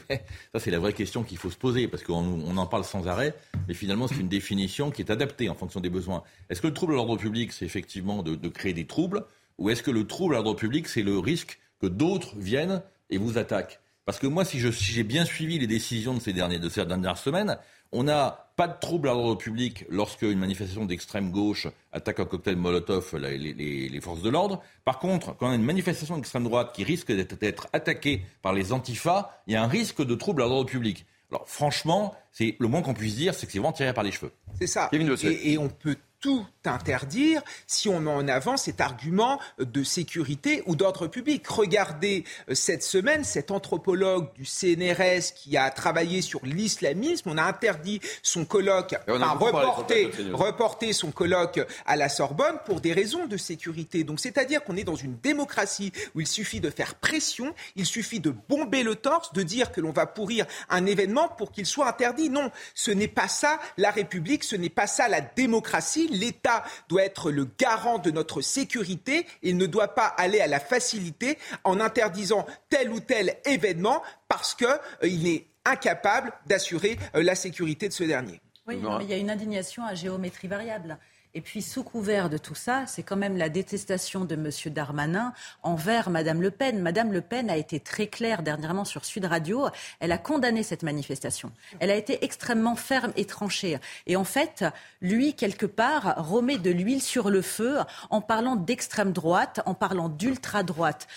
Ça, c'est la vraie question qu'il faut se poser, parce qu'on on en parle sans arrêt, mais finalement, c'est une définition qui est adaptée en fonction des besoins. Est-ce que le trouble à l'ordre public, c'est effectivement de, créer des troubles, ou est-ce que le trouble à l'ordre public, c'est le risque que d'autres viennent et vous attaquent? Parce que moi, si, je, si j'ai bien suivi les décisions de ces, derniers, de ces dernières semaines, on n'a pas de trouble à l'ordre public lorsque une manifestation d'extrême gauche attaque un cocktail Molotov les, les, les forces de l'ordre. Par contre, quand on a une manifestation d'extrême droite qui risque d'être attaquée par les antifas, il y a un risque de trouble à l'ordre public. Alors franchement, c'est le moins qu'on puisse dire, c'est que c'est vraiment tiré par les cheveux. C'est ça. Et, et on peut tout interdire si on met en avant cet argument de sécurité ou d'ordre public. Regardez cette semaine cet anthropologue du CNRS qui a travaillé sur l'islamisme. On a interdit son colloque, enfin reporté, reporté son colloque à la Sorbonne pour des raisons de sécurité. Donc c'est-à-dire qu'on est dans une démocratie où il suffit de faire pression, il suffit de bomber le torse, de dire que l'on va pourrir un événement pour qu'il soit interdit. Non, ce n'est pas ça la République, ce n'est pas ça la démocratie l'État doit être le garant de notre sécurité. Il ne doit pas aller à la facilité en interdisant tel ou tel événement parce qu'il euh, est incapable d'assurer euh, la sécurité de ce dernier. Oui, non, mais il y a une indignation à géométrie variable. Et puis, sous couvert de tout ça, c'est quand même la détestation de M. Darmanin envers Mme Le Pen. Mme Le Pen a été très claire dernièrement sur Sud Radio. Elle a condamné cette manifestation. Elle a été extrêmement ferme et tranchée. Et en fait, lui, quelque part, remet de l'huile sur le feu en parlant d'extrême droite, en parlant d'ultra droite.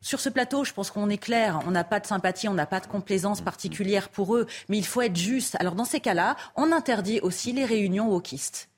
Sur ce plateau, je pense qu'on est clair, on n'a pas de sympathie, on n'a pas de complaisance particulière pour eux, mais il faut être juste. Alors dans ces cas-là, on interdit aussi les réunions wokistes.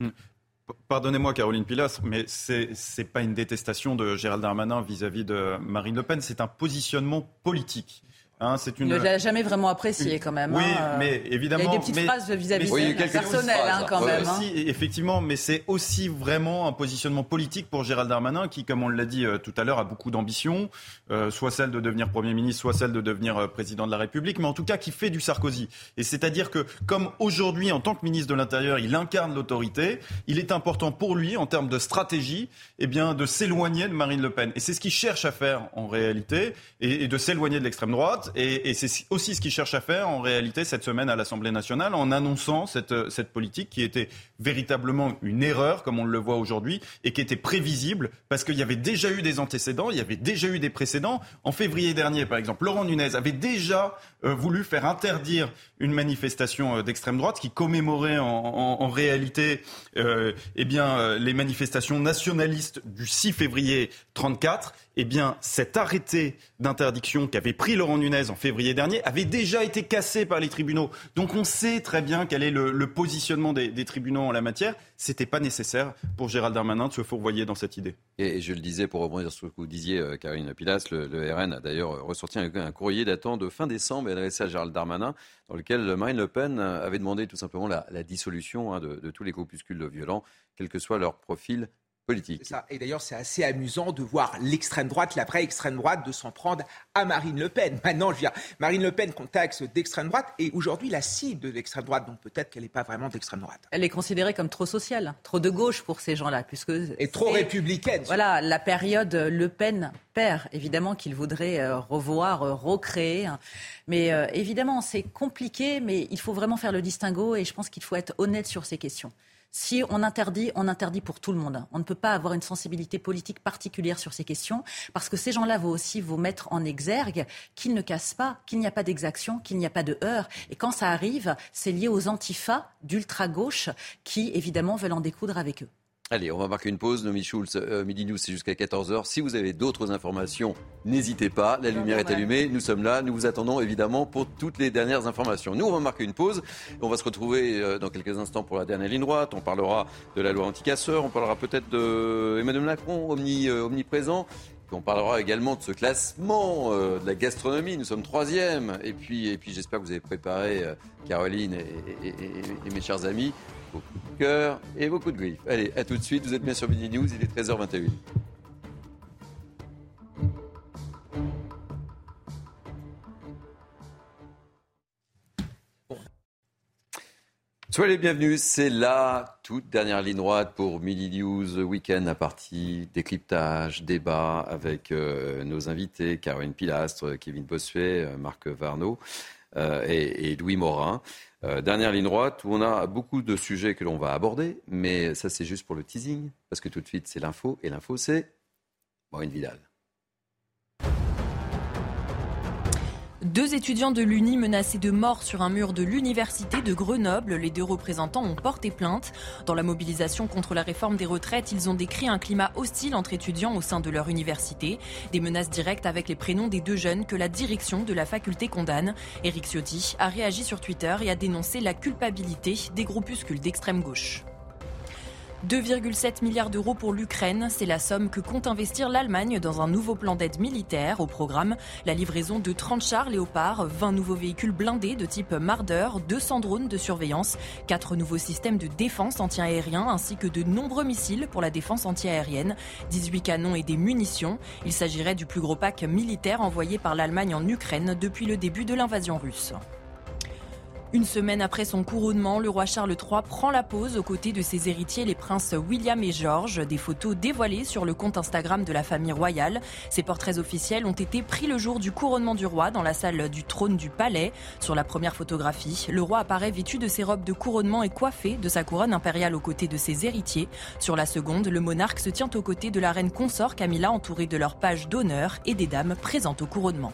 Pardonnez-moi, Caroline Pilas, mais ce n'est pas une détestation de Gérald Darmanin vis-à-vis de Marine Le Pen, c'est un positionnement politique. Hein, c'est une... Il ne l'a jamais vraiment apprécié quand même. Oui, hein. mais évidemment. Il y a des petites mais... phrases vis-à-vis oui, personnelles hein, quand même. Aussi, effectivement, mais c'est aussi vraiment un positionnement politique pour Gérald Darmanin qui, comme on l'a dit euh, tout à l'heure, a beaucoup d'ambition, euh, soit celle de devenir Premier ministre, soit celle de devenir euh, président de la République, mais en tout cas qui fait du Sarkozy. Et c'est-à-dire que, comme aujourd'hui, en tant que ministre de l'Intérieur, il incarne l'autorité, il est important pour lui, en termes de stratégie, eh bien, de s'éloigner de Marine Le Pen. Et c'est ce qu'il cherche à faire en réalité, et, et de s'éloigner de l'extrême droite. Et, c'est aussi ce qu'il cherche à faire en réalité cette semaine à l'Assemblée nationale en annonçant cette, cette politique qui était véritablement une erreur, comme on le voit aujourd'hui, et qui était prévisible parce qu'il y avait déjà eu des antécédents, il y avait déjà eu des précédents. En février dernier, par exemple, Laurent Nunez avait déjà euh, voulu faire interdire une manifestation euh, d'extrême droite qui commémorait en réalité euh, eh bien, les manifestations nationalistes du 6 février 34 eh bien, cet arrêté d'interdiction qu'avait pris Laurent Nunez en février dernier avait déjà été cassé par les tribunaux. Donc on sait très bien quel est le, positionnement des, tribunaux en la matière. C'était pas nécessaire pour Gérald Darmanin de se fourvoyer dans cette idée. Et, je le disais pour rebondir sur ce que vous disiez, euh, Karine Pilas, le, RN a d'ailleurs ressorti un, courrier datant de fin décembre adressé à Gérald Darmanin, dans lequel Marine Le Pen avait demandé tout simplement la, la dissolution hein, de, de tous les groupuscules violents, quel que soit leur profil politique. Et d'ailleurs, c'est assez amusant de voir l'extrême droite, la vraie extrême droite, de s'en prendre à Marine Le Pen. Maintenant, je veux dire, Marine Le Pen contacte d'extrême droite et aujourd'hui la cible de l'extrême droite, donc peut-être qu'elle n'est pas vraiment d'extrême droite. Elle est considérée comme trop sociale, trop de gauche pour ces gens-là, puisque et trop républicaine. Voilà, la période Le Pen père, évidemment qu'il voudrait euh, revoir, euh, recréer. Mais euh, évidemment, c'est compliqué, mais il faut vraiment faire le distinguo et je pense qu'il faut être honnête sur ces questions. Si on interdit, on interdit pour tout le monde. On ne peut pas avoir une sensibilité politique particulière sur ces questions, parce que ces gens-là vont aussi vous mettre en exergue qu'ils ne cassent pas, qu'il n'y a pas d'exaction, qu'il n'y a pas de heurts. Et quand ça arrive, c'est lié aux antifas d'ultra-gauche qui, évidemment, veulent en découdre avec eux. Allez, on va marquer une pause. Nomi Schulz, euh, Midi News, c'est jusqu'à 14h. Si vous avez d'autres informations, n'hésitez pas. La lumière est allumée. Nous sommes là. Nous vous attendons évidemment pour toutes les dernières informations. Nous, on va marquer une pause. On va se retrouver euh, dans quelques instants pour la dernière ligne droite. On parlera de la loi anticasseur. On parlera peut-être de Emmanuel Macron, omni, euh, omniprésent. On parlera également de ce classement de la gastronomie. Nous sommes troisième. Et puis, et puis j'espère que vous avez préparé, Caroline et mes chers amis, beaucoup de cœur et beaucoup de griffes. Allez, à tout de suite. Vous êtes bien sur Midi News. Il est 13h21. Soyez les bienvenus, c'est la toute dernière ligne droite pour Midi News Week-end à partie décryptage, débat avec euh, nos invités, Caroline Pilastre, Kevin Bossuet, euh, Marc Varno euh, et, Louis Morin. Dernière ligne droite où on a beaucoup de sujets que l'on va aborder, mais ça c'est juste pour le teasing, parce que tout de suite c'est l'info, et l'info c'est Maureen Vidal. Deux étudiants de l'Uni menacés de mort sur un mur de l'université de Grenoble. Les deux représentants ont porté plainte. Dans la mobilisation contre la réforme des retraites, ils ont décrit un climat hostile entre étudiants au sein de leur université. Des menaces directes avec les prénoms des deux jeunes que la direction de la faculté condamne. Éric Ciotti a réagi sur Twitter et a dénoncé la culpabilité des groupuscules d'extrême gauche. 2,7 milliards d'euros pour l'Ukraine, c'est la somme que compte investir l'Allemagne dans un nouveau plan d'aide militaire. Au programme, la livraison de 30 chars Léopard, 20 nouveaux véhicules blindés de type Marder, 200 drones de surveillance, 4 nouveaux systèmes de défense anti-aérien ainsi que de nombreux missiles pour la défense anti-aérienne, 18 canons et des munitions. Il s'agirait du plus gros pack militaire envoyé par l'Allemagne en Ukraine depuis le début de l'invasion russe. Une semaine après son couronnement, le roi Charles III prend la pause aux côtés de ses héritiers, les princes William et George. Des photos dévoilées sur le compte Instagram de la famille royale. Ces portraits officiels ont été pris le jour du couronnement du roi dans la salle du trône du palais. Sur la première photographie, le roi apparaît vêtu de ses robes de couronnement et coiffé de sa couronne impériale aux côtés de ses héritiers. Sur la seconde, le monarque se tient aux côtés de la reine consort Camilla entourée de leurs pages d'honneur et des dames présentes au couronnement.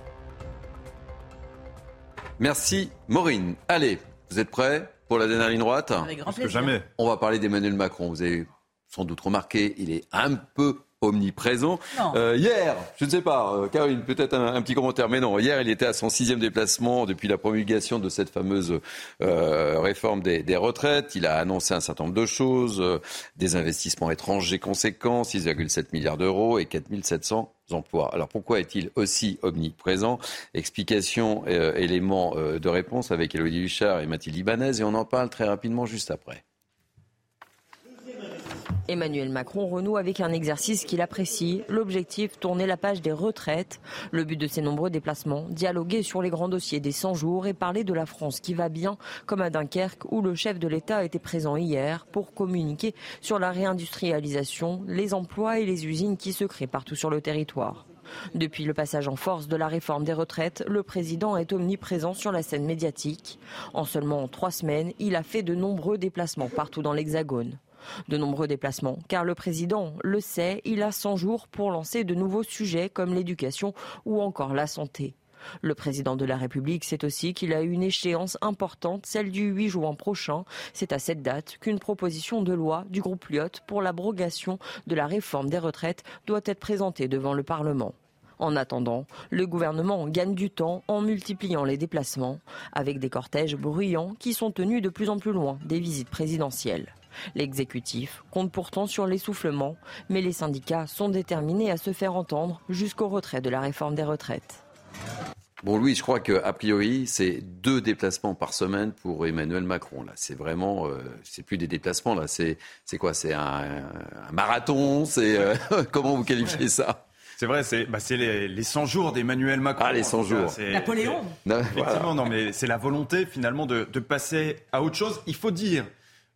Merci Maureen. Allez, vous êtes prêts pour la dernière ligne droite Avec grand plaisir. jamais. On va parler d'Emmanuel Macron. Vous avez sans doute remarqué, il est un peu omniprésent. Euh, hier, je ne sais pas, euh, Caroline, peut-être un, petit commentaire, mais non, hier il était à son sixième déplacement depuis la promulgation de cette fameuse euh, réforme des, des, retraites. Il a annoncé un certain nombre de choses, euh, des investissements étrangers conséquents, 6,7 milliards d'euros et 4700 emplois. Alors pourquoi est-il aussi omniprésent? Explication, euh, élément de réponse avec Elodie Huchard et Mathilde Ibanez et on en parle très rapidement juste après. Emmanuel Macron renoue avec un exercice qu'il apprécie, l'objectif tourner la page des retraites. Le but de ces nombreux déplacements, dialoguer sur les grands dossiers des 100 jours et parler de la France qui va bien, comme à Dunkerque où le chef de l'État était présent hier pour communiquer sur la réindustrialisation, les emplois et les usines qui se créent partout sur le territoire. Depuis le passage en force de la réforme des retraites, le président est omniprésent sur la scène médiatique. En seulement trois semaines, il a fait de nombreux déplacements partout dans l'Hexagone. De nombreux déplacements, car le président le sait, il a 100 jours pour lancer de nouveaux sujets comme l'éducation ou encore la santé. Le président de la République sait aussi qu'il a une échéance importante, celle du 8 juin prochain. C'est à cette date qu'une proposition de loi du groupe Lyot pour l'abrogation de la réforme des retraites doit être présentée devant le Parlement. En attendant, le gouvernement gagne du temps en multipliant les déplacements, avec des cortèges bruyants qui sont tenus de plus en plus loin des visites présidentielles. L'exécutif compte pourtant sur l'essoufflement, mais les syndicats sont déterminés à se faire entendre jusqu'au retrait de la réforme des retraites. Bon, Louis, je crois qu'a priori, c'est deux déplacements par semaine pour Emmanuel Macron. Là, c'est vraiment, euh, c'est plus des déplacements. Là, c'est, c'est quoi? C'est un, marathon? C'est euh, comment vous qualifiez ça? C'est vrai, c'est bah, les, les, 100 jours d'Emmanuel Macron. Ah, les 100 jours. Napoléon. Effectivement, non, mais c'est la volonté finalement de, de, passer à autre chose. Il faut dire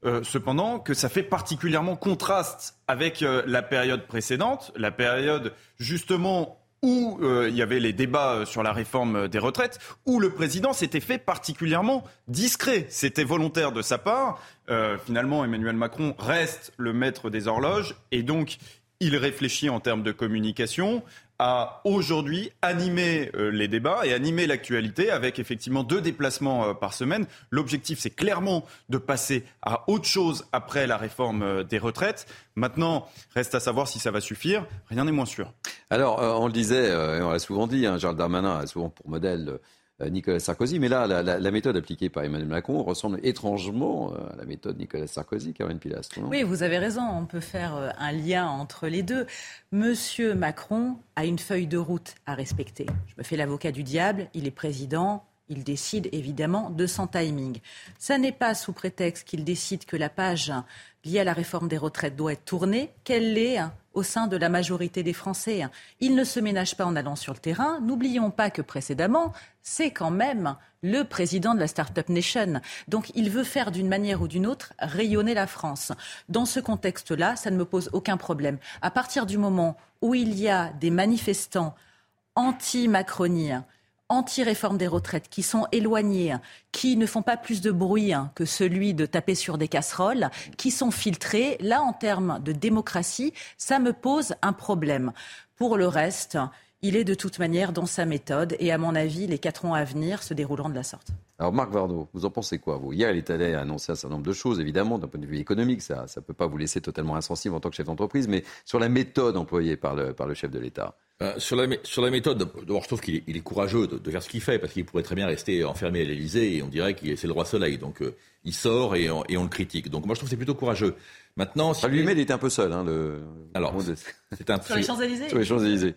euh, cependant que ça fait particulièrement contraste avec la période précédente, la période justement où euh, il y avait les débats euh, sur la réforme des retraites, où le président s'était fait particulièrement discret. C'était volontaire de sa part. Euh, finalement, Emmanuel Macron reste le maître des horloges et donc il réfléchit en termes de communication à aujourd'hui animer euh, les débats et animer l'actualité avec effectivement deux déplacements euh, par semaine. L'objectif, c'est clairement de passer à autre chose après la réforme euh, des retraites. Maintenant, reste à savoir si ça va suffire. Rien n'est moins sûr. Alors, on le disait, on l'a souvent dit, hein, Gérald Darmanin a souvent pour modèle Nicolas Sarkozy. Mais là, la, méthode appliquée par Emmanuel Macron ressemble étrangement euh, à la méthode Nicolas Sarkozy, Caroline Pilastre. Oui, vous avez raison. On peut faire euh, un lien entre les deux. Monsieur Macron a une feuille de route à respecter. Je me fais l'avocat du diable. Il est président. Il décide évidemment de son timing. Ça n'est pas sous prétexte qu'il décide que la page liée à la réforme des retraites doit être tournée qu'elle l'est au sein de la majorité des Français. Il ne se ménage pas en allant sur le terrain. N'oublions pas que précédemment, c'est quand même le président de la Startup Nation. Donc il veut faire d'une manière ou d'une autre rayonner la France. Dans ce contexte-là, ça ne me pose aucun problème. À partir du moment où il y a des manifestants anti-macroniens, anti-réforme des retraites, qui sont éloignés, qui ne font pas plus de bruit hein, que celui de taper sur des casseroles, qui sont filtrés, là, en termes de démocratie, ça me pose un problème. Pour le reste, il est de toute manière dans sa méthode et à mon avis, les quatre ans à venir se dérouleront de la sorte. Alors Marc Vardo, vous en pensez quoi vous? Hier, il est allé annoncer un certain nombre de choses, évidemment, d'un point de vue économique, ça ne peut pas vous laisser totalement insensible en tant que chef d'entreprise, mais sur la méthode employée par le, par le chef de l'État. Euh, sur, la, sur la méthode, d'abord je trouve qu'il est, courageux de, faire ce qu'il fait, parce qu'il pourrait très bien rester enfermé à l'Elysée et on dirait qu'il c'est le roi soleil. Donc euh, il sort et on, et on, le critique. Donc moi je trouve que c'est plutôt courageux. Maintenant, si lui-même, il était un peu seul. Hein, le... Alors, c'est un... sur les Champs-Élysées? Sur les Champs-Élysées.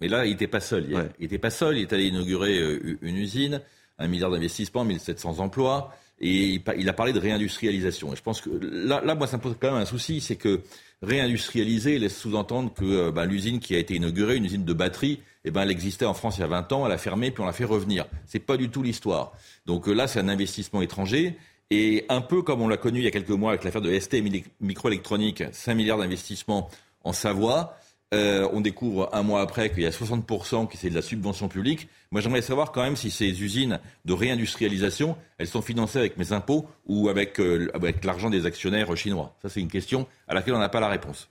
Mais là, il n'était pas seul. Il n'était pas seul. Il est allé inaugurer euh, une usine, un milliard d'investissements, 1700 emplois, et il a parlé de réindustrialisation. Et je pense que là, là, moi, ça me pose quand même un souci, c'est que réindustrialiser laisse sous-entendre que ben, l'usine qui a été inaugurée, une usine de batterie, eh ben, elle existait en France il y a 20 ans, elle a fermé, puis on l'a fait revenir. C'est pas du tout l'histoire. Donc euh, là, c'est un investissement étranger. Et un peu comme on l'a connu il y a quelques mois avec l'affaire de ST Microélectronique, 5 milliards d'investissements en Savoie, euh, on découvre un mois après qu'il y a 60% qui c'est de la subvention publique. Moi, j'aimerais savoir quand même si ces usines de réindustrialisation, elles sont financées avec mes impôts ou avec, euh, avec l'argent des actionnaires chinois. Ça, c'est une question à laquelle on n'a pas la réponse.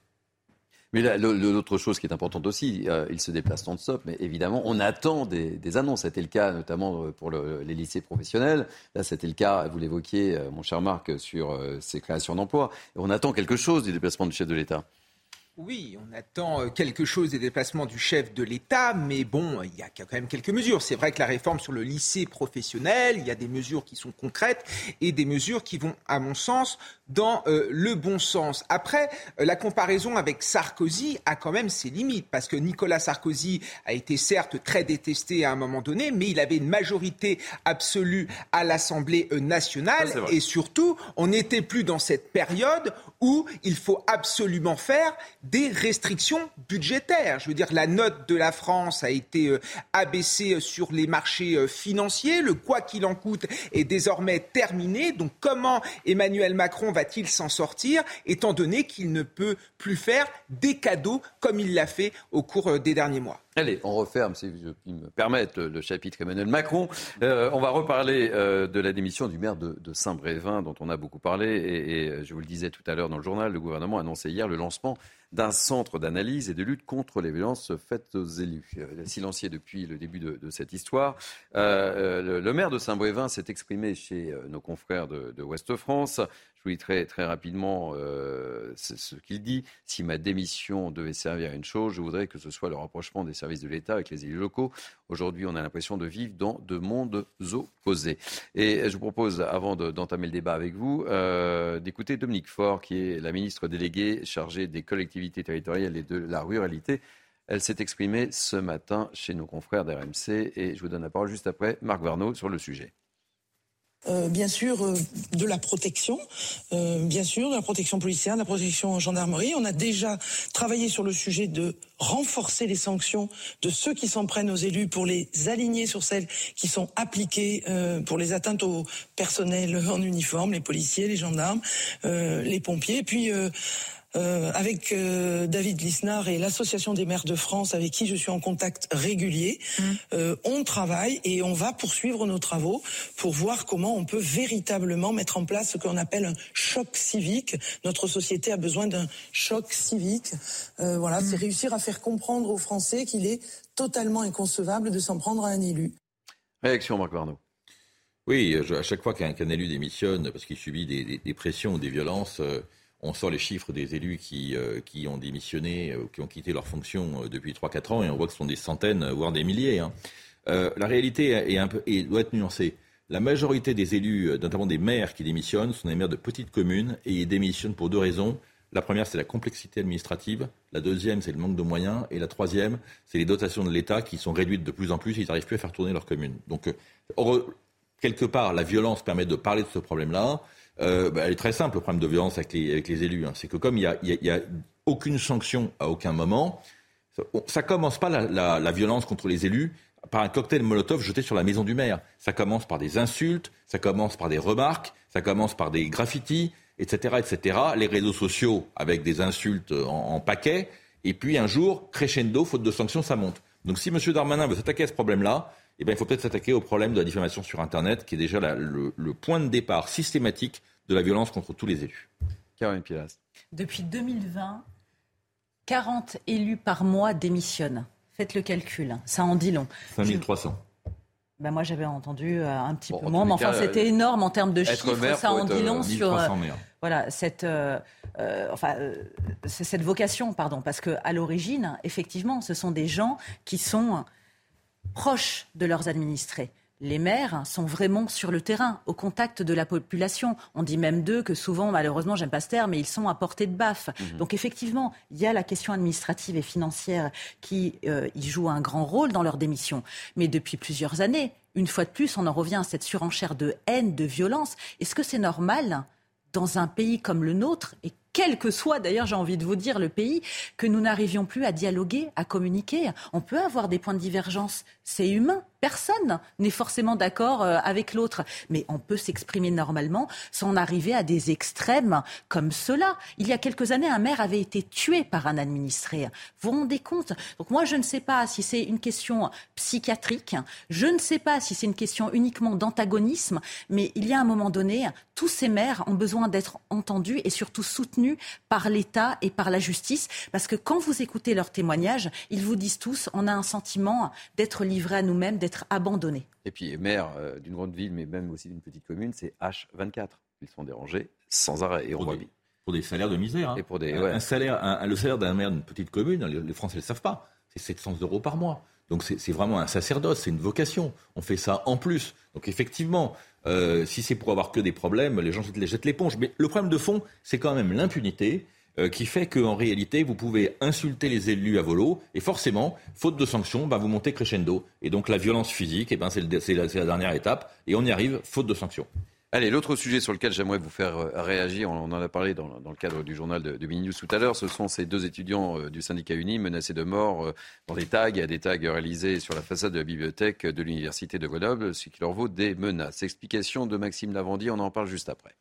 Mais l'autre chose qui est importante aussi, euh, il se déplace non-stop, mais évidemment, on attend des, annonces. C'était le cas notamment pour les lycées professionnels. Là, c'était le cas, vous l'évoquiez, mon cher Marc, sur ces créations d'emplois. On attend quelque chose du déplacement du chef de l'État. Oui, on attend euh, quelque chose des déplacements du chef de l'État, mais bon, il y a quand même quelques mesures. C'est vrai que la réforme sur le lycée professionnel, il y a des mesures qui sont concrètes et des mesures qui vont, à mon sens, dans euh, le bon sens. Après, euh, la comparaison avec Sarkozy a quand même ses limites, parce que Nicolas Sarkozy a été certes très détesté à un moment donné, mais il avait une majorité absolue à l'Assemblée nationale, et surtout, on n'était plus dans cette période où il faut absolument faire des restrictions budgétaires. Je veux dire, la note de la France a été euh, abaissée sur les marchés euh, financiers. Le quoi qu'il en coûte est désormais terminé. Donc comment Emmanuel Macron va-t-il s'en sortir, étant donné qu'il ne peut plus faire des cadeaux comme il l'a fait au cours euh, des derniers mois? Allez, on referme, si puis me permettre, le chapitre Emmanuel Macron. on va reparler de la démission du maire de, Saint-Brévin, dont on a beaucoup parlé. Et, et, je vous le disais tout à l'heure dans le journal, le gouvernement a annoncé hier le lancement d'un centre d'analyse et de lutte contre les violences faites aux élus. Euh, silencié depuis le début de, cette histoire. Euh, euh, le, maire de Saint-Brévin s'est exprimé chez nos confrères de, de Ouest Très, très rapidement ce qu'il dit. Si ma démission devait servir à une chose, je voudrais que ce soit le rapprochement des services de l'État avec les élus locaux. Aujourd'hui, on a l'impression de vivre dans deux mondes opposés. Et je vous propose, avant d'entamer le débat avec vous, d'écouter Dominique Faure, qui est la ministre déléguée chargée des collectivités territoriales et de la ruralité. Elle s'est exprimée ce matin chez nos confrères d'RMC et je vous donne la parole juste après Marc Varnaud sur le sujet. Euh, bien sûr euh, de la protection, euh, bien sûr de la protection policière, de la protection gendarmerie. On a déjà travaillé sur le sujet de renforcer les sanctions de ceux qui s'en prennent aux élus pour les aligner sur celles qui sont appliquées pour les atteintes au personnel en uniforme, les policiers, les gendarmes, les pompiers. puis euh, avec euh, David Lisnard et l'Association des maires de France, avec qui je suis en contact régulier, mmh. euh, on travaille et on va poursuivre nos travaux pour voir comment on peut véritablement mettre en place ce qu'on appelle un choc civique. Notre société a besoin d'un choc civique. voilà, c'est mmh. réussir à faire comprendre aux Français qu'il est totalement inconcevable de s'en prendre à un élu. Réaction, Marc Barneau. Oui, à chaque fois qu'un élu démissionne parce qu'il subit des, des, pressions ou des violences, on sort les chiffres des élus qui, euh, qui ont démissionné, euh, qui ont quitté leur fonction euh, depuis 3-4 ans, et on voit que ce sont des centaines, voire des milliers. Hein. la réalité est un peu, et doit être nuancée. La majorité des élus, notamment des maires qui démissionnent, sont des maires de petites communes, et ils démissionnent pour deux raisons. La première, c'est la complexité administrative. La deuxième, c'est le manque de moyens. Et la troisième, c'est les dotations de l'État qui sont réduites de plus en plus et ils n'arrivent plus à faire tourner leur commune. Donc, quelque part, la violence permet de parler de ce problème-là. Euh, bah, elle est très simple, le problème de violence avec les, élus. Hein. C'est que comme il n'y a, aucune sanction à aucun moment, ça commence pas la, la, la, violence contre les élus par un cocktail Molotov jeté sur la maison du maire. Ça commence par des insultes, ça commence par des remarques, ça commence par des graffitis, etc., etc. Les réseaux sociaux avec des insultes en, en paquet. Et puis un jour, crescendo, faute de sanctions, ça monte. Donc si M. Darmanin veut s'attaquer à ce problème-là, eh bien, il faut peut-être s'attaquer au problème de la diffamation sur Internet, qui est déjà le, point de départ systématique de la violence contre tous les élus. Caroline Pilas. Depuis 2020, 40 élus par mois démissionnent. Faites le calcul, ça en dit long. 5300. Ben moi, j'avais entendu euh, un petit peu moins, mais enfin, c'était énorme en termes de chiffres. ça en dit long euh, sur euh, voilà cette enfin cette vocation, pardon, parce que à l'origine, effectivement, ce sont des gens qui sont proches de leurs administrés. Les maires sont vraiment sur le terrain, au contact de la population. On dit même d'eux que souvent, malheureusement, j'aime pas ce terme, mais ils sont à portée de baffe. Mhm. Donc effectivement, il y a la question administrative et financière qui euh, y joue un grand rôle dans leur démission. Mais depuis plusieurs années, une fois de plus, on en revient à cette surenchère de haine, de violence. Est-ce que c'est normal dans un pays comme le nôtre et quel que soit d'ailleurs, j'ai envie de vous dire, le pays, que nous n'arrivions plus à dialoguer, à communiquer. On peut avoir des points de divergence, c'est humain. Personne n'est forcément d'accord euh, avec l'autre, mais on peut s'exprimer normalement sans arriver à des extrêmes comme cela. Il y a quelques années, un maire avait été tué par un administré. Vous vous rendez compte? Donc moi, je ne sais pas si c'est une question psychiatrique, je ne sais pas si c'est une question uniquement d'antagonisme, mais il y a un moment donné, tous ces maires ont besoin d'être entendus et surtout soutenus par l'État et par la justice, parce que quand vous écoutez leurs témoignages, ils vous disent tous, on a un sentiment d'être livré à nous-mêmes, d'être abandonnés. Et puis, maire euh, d'une grande ville, mais même aussi d'une petite commune, c'est H24. Ils sont dérangés sans arrêt. Et pour, des, pour des salaires de misère. Hein. Et pour des, un, salaire, le salaire d'un maire d'une petite commune, les Français ne le savent pas, c'est 700 euros par mois. Donc c'est vraiment un sacerdoce, c'est une vocation. On fait ça en plus. Donc effectivement, euh, si c'est pour avoir que des problèmes, les gens jettent l'éponge. Mais le problème de fond, c'est quand même l'impunité. Euh, qui fait qu'en réalité, vous pouvez insulter les élus à volo, et forcément, faute de sanctions, bah, vous montez crescendo. Et donc la violence physique, eh ben, c'est la, dernière étape, et on y arrive, faute de sanctions. Allez, l'autre sujet sur lequel j'aimerais vous faire euh, réagir, on en a parlé dans, le cadre du journal de, de News tout à l'heure, ce sont ces deux étudiants euh, du syndicat uni menacés de mort dans des tags, des tags réalisés sur la façade de la bibliothèque de l'université de Grenoble, ce qui leur vaut des menaces. Explication de Maxime Lavandier, on en parle juste après.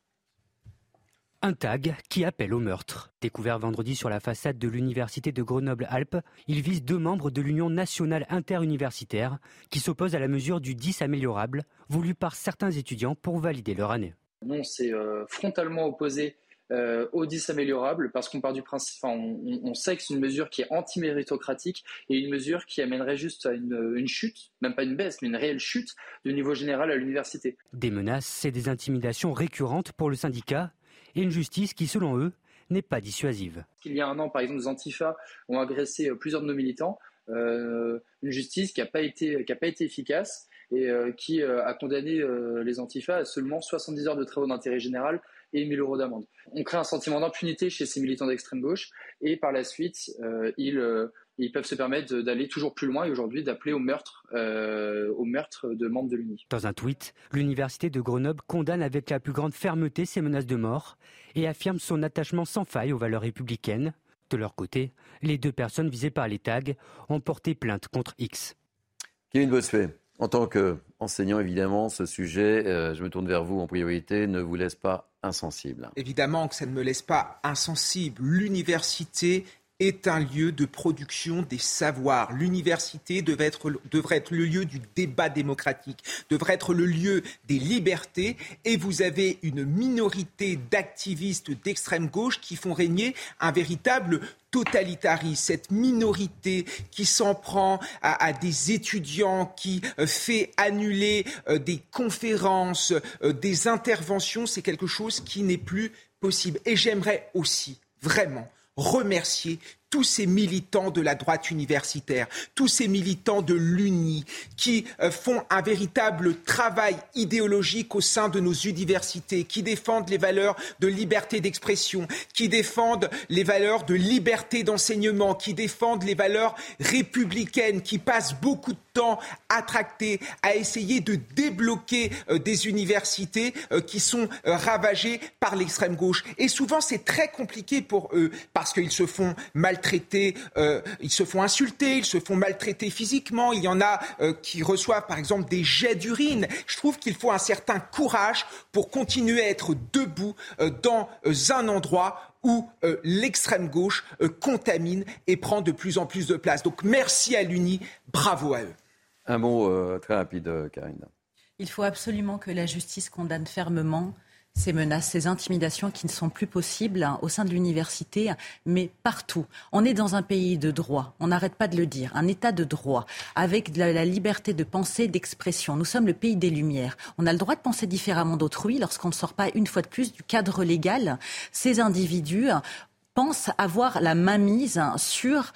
Un tag qui appelle au meurtre. Découvert vendredi sur la façade de l'université de Grenoble-Alpes, il vise deux membres de l'Union nationale interuniversitaire qui s'opposent à la mesure du 10 améliorable voulue par certains étudiants pour valider leur année. Non, c'est euh, frontalement opposé euh, au 10 améliorable parce qu'on part du principe, on, sait que c'est une mesure qui est anti-méritocratique et une mesure qui amènerait juste à une, une, chute, même pas une baisse, mais une réelle chute du niveau général à l'université. Des menaces et des intimidations récurrentes pour le syndicat et une justice qui, selon eux, n'est pas dissuasive. Il y a un an, par exemple, les Antifa ont agressé euh, plusieurs de nos militants. Euh, une justice qui n'a pas, été, efficace. et qui a condamné les Antifa à seulement 70 heures de travaux d'intérêt général et 1000 euros d'amende. On crée un sentiment d'impunité chez ces militants d'extrême gauche et par la suite, ils, ils peuvent se permettre d'aller toujours plus loin et aujourd'hui d'appeler au meurtre, au meurtre de membres de l'UNI. Dans un tweet, l'Université de Grenoble condamne avec la plus grande fermeté ces menaces de mort et affirme son attachement sans faille aux valeurs républicaines. De leur côté, les deux personnes visées par les tags ont porté plainte contre X. Kevin Bossuet, en tant qu'enseignant, évidemment, ce sujet, euh, je me tourne vers vous en priorité, ne vous laisse pas insensible. Évidemment que ça ne me laisse pas insensible. L'université est un lieu de production des savoirs. L'université devrait être, le lieu du débat démocratique, devrait être le lieu des libertés. Et vous avez une minorité d'activistes d'extrême gauche qui font régner un véritable totalitarisme, cette minorité qui s'en prend à, des étudiants, qui euh, fait annuler euh, des conférences, euh, des interventions, c'est quelque chose qui n'est plus possible. Et j'aimerais aussi, vraiment, remercier tous ces militants de la droite universitaire, tous ces militants de l'UNI qui euh, font un véritable travail idéologique au sein de nos universités, qui défendent les valeurs de liberté d'expression, qui défendent les valeurs de liberté d'enseignement, qui défendent les valeurs républicaines, qui passent beaucoup de temps à essayer de débloquer euh, des universités euh, qui sont ravagées par l'extrême gauche. Et souvent, c'est très compliqué pour eux parce qu'ils se font mal maltraités, euh, ils se font insulter, ils se font maltraiter physiquement. Il y en a euh, qui reçoivent par exemple des jets d'urine. Je trouve qu'il faut un certain courage pour continuer à être debout euh, dans un endroit où l'extrême gauche contamine et prend de plus en plus de place. Donc merci à l'UNI, bravo à eux. Un mot très rapide, Karine. Il faut absolument que la justice condamne fermement ces menaces, ces intimidations qui ne sont plus possibles hein, au sein de l'université, mais partout. On est dans un pays de droit, on n'arrête pas de le dire, un état de droit, avec la, la liberté de pensée, d'expression. Nous sommes le pays des Lumières. On a le droit de penser différemment d'autrui lorsqu'on ne sort pas une fois de plus du cadre légal. Ces individus pensent avoir la mainmise sur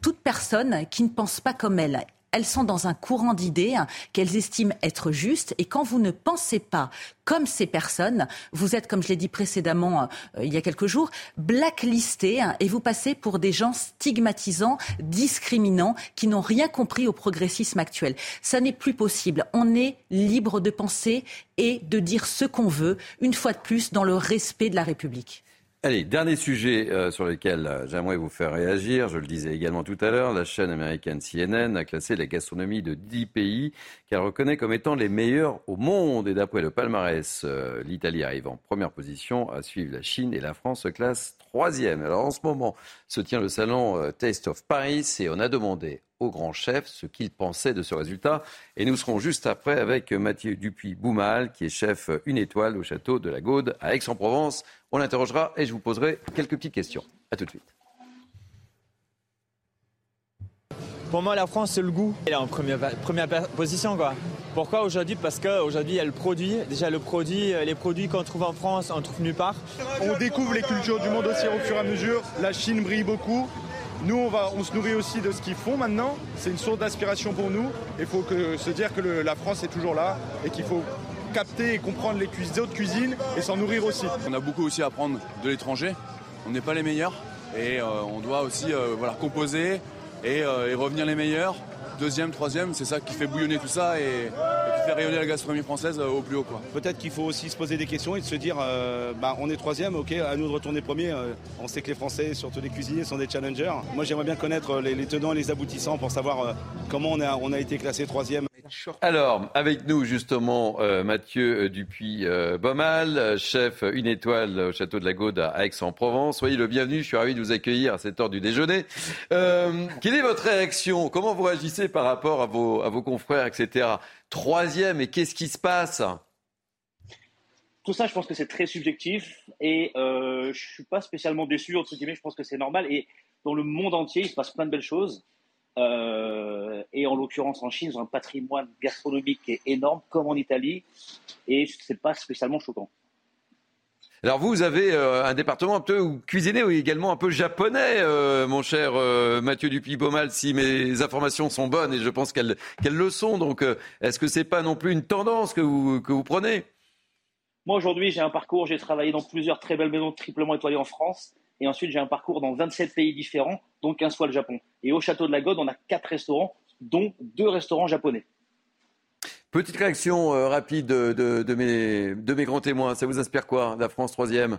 toute personne qui ne pense pas comme elle elles sont dans un courant d'idées qu'elles estiment être justes. Et quand vous ne pensez pas comme ces personnes, vous êtes, comme je l'ai dit précédemment euh, il y a quelques jours, blacklistés et vous passez pour des gens stigmatisants, discriminants, qui n'ont rien compris au progressisme actuel. Ça n'est plus possible. On est libre de penser et de dire ce qu'on veut, une fois de plus, dans le respect de la République. Allez, dernier sujet euh, sur lequel euh, j'aimerais vous faire réagir. Je le disais également tout à l'heure, la chaîne américaine CNN a classé la gastronomie de 10 pays qu'elle reconnaît comme étant les meilleurs au monde. Et d'après le palmarès, euh, l'Italie arrive en première position à suivre la Chine et la France se classe troisième. Alors en ce moment se tient le salon Taste of Paris et on a demandé au grand chef ce qu'il pensait de ce résultat. Et nous serons juste après avec Mathieu Dupuis-Boumal, qui est chef une étoile au château de la Gaude à Aix-en-Provence. On l'interrogera et je vous poserai quelques petites questions. A tout de suite. Pour moi, la France, c'est le goût. Elle est en première, première position, quoi. Pourquoi aujourd'hui? Parce qu'aujourd'hui, il y a le produit. Déjà, le produit, les produits qu'on trouve en France, on trouve nulle part. On découvre les cultures du monde aussi au fur et à mesure. La Chine brille beaucoup. Nous, on, va, on se nourrit aussi de ce qu'ils font maintenant. C'est une source d'inspiration pour nous. Il faut que, se dire que la France est toujours là et qu'il faut capter et comprendre les, autres cuisines et s'en nourrir aussi. On a beaucoup aussi à apprendre de l'étranger. On n'est pas les meilleurs et euh, on doit aussi euh, voilà, composer euh, et, revenir les meilleurs. Deuxième, troisième, c'est ça qui fait bouillonner tout ça et, qui fait rayonner la gastronomie française au plus haut. Peut-être qu'il faut aussi se poser des questions et de se dire bah, on est troisième, ok, à nous de retourner premier. on sait que les Français, surtout les cuisiniers, sont des challengers. Moi j'aimerais bien connaître les, tenants et les aboutissants pour savoir comment on a, on a été classé troisième. Alors, avec nous justement euh, Mathieu euh, Dupuis-Bomal, euh, chef une étoile au château de la Gaude à Aix-en-Provence. Soyez le bienvenu, je suis ravi de vous accueillir à cette heure du déjeuner. quelle est votre réaction? Comment vous réagissez par rapport à vos, confrères, etc. Troisième, et qu'est-ce qui se passe? Tout ça, je pense que c'est très subjectif et euh, je suis pas spécialement déçu entre guillemets. Je pense que c'est normal et dans le monde entier, il se passe plein de belles choses. Euh, et en l'occurrence en Chine, ils ont un patrimoine gastronomique qui est énorme, comme en Italie, et c'est pas spécialement choquant. Alors vous, vous avez euh, un département un peu où cuisiner également un peu japonais, euh, mon cher euh, Mathieu Dupuis-Baumal, si mes informations sont bonnes, et je pense qu'elles le sont. Donc, est-ce que c'est pas non plus une tendance que vous, que vous prenez? Moi, aujourd'hui, j'ai un parcours, j'ai travaillé dans plusieurs très belles maisons triplement étoilées en France, et ensuite j'ai un parcours dans 27 pays différents, dont 15 fois le Japon. Et au Château de la Gode, on a quatre restaurants, dont deux restaurants japonais. Petite réaction euh, rapide de, mes, de mes grands témoins. Ça vous inspire quoi, la France troisième?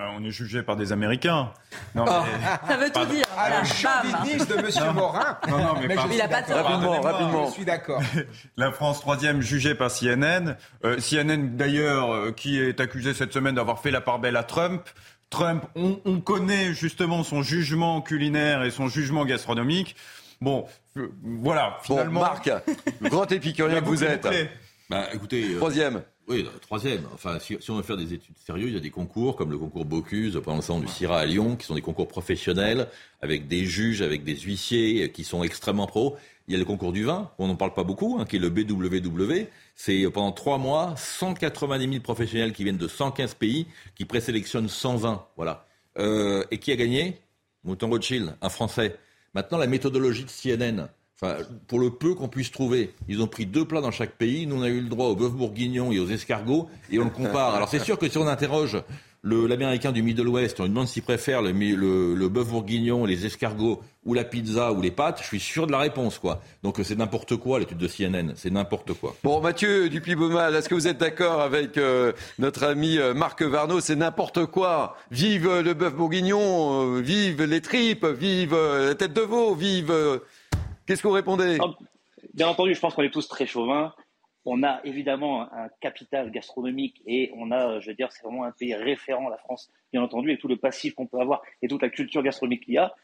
Euh, on est jugé par des Américains. Non, oh, ça veut tout dire. Ah, le chauvinisme de M. Morin. Non, non, mais, il n'a pas Rapidement, rapidement. Je suis d'accord. La France troisième jugée par CNN. Euh, CNN d'ailleurs qui est accusé cette semaine d'avoir fait la part belle à Trump. Trump, on, on connaît justement son jugement culinaire et son jugement gastronomique. Bon, euh, voilà, finalement. Bon, Marc, grand épicurien que vous êtes. Bah, écoutez. Euh, troisième. Oui, troisième. Enfin, si, on veut faire des études sérieuses, il y a des concours comme le concours Bocuse, pendant le du CIRA à Lyon, qui sont des concours professionnels, avec des juges, avec des huissiers euh, qui sont extrêmement pros. Il y a le concours du vin, on n'en parle pas beaucoup, hein, qui est le BWW. C'est pendant trois mois, 190 000 professionnels qui viennent de 115 pays, qui présélectionnent 120. Voilà. Euh, et qui a gagné Mouton Rothschild, un Français. Maintenant, la méthodologie de CNN, pour le peu qu'on puisse trouver, ils ont pris deux plats dans chaque pays. Nous, on a eu le droit au bœuf bourguignon et aux escargots, et on le compare. Alors, c'est sûr que si on interroge l'américain du Middle West, on lui demande s'il préfère le, le, bœuf bourguignon, les escargots ou la pizza ou les pâtes, je suis sûr de la réponse, quoi. Donc c'est n'importe quoi l'étude de CNN, c'est n'importe quoi. Bon, Mathieu Dupuis-Baumal, est-ce que vous êtes d'accord avec euh, notre ami euh, Marc Varno C'est n'importe quoi. Vive le bœuf bourguignon, euh, vive les tripes, vive la tête de veau, vive. Qu'est-ce que vous répondez Bien entendu, je pense qu'on est tous très chauvins. On a évidemment un capital gastronomique et on a, je veux dire, c'est vraiment un pays référent, la France, bien entendu, et tout le passif qu'on peut avoir et toute la culture gastronomique qu'il y a.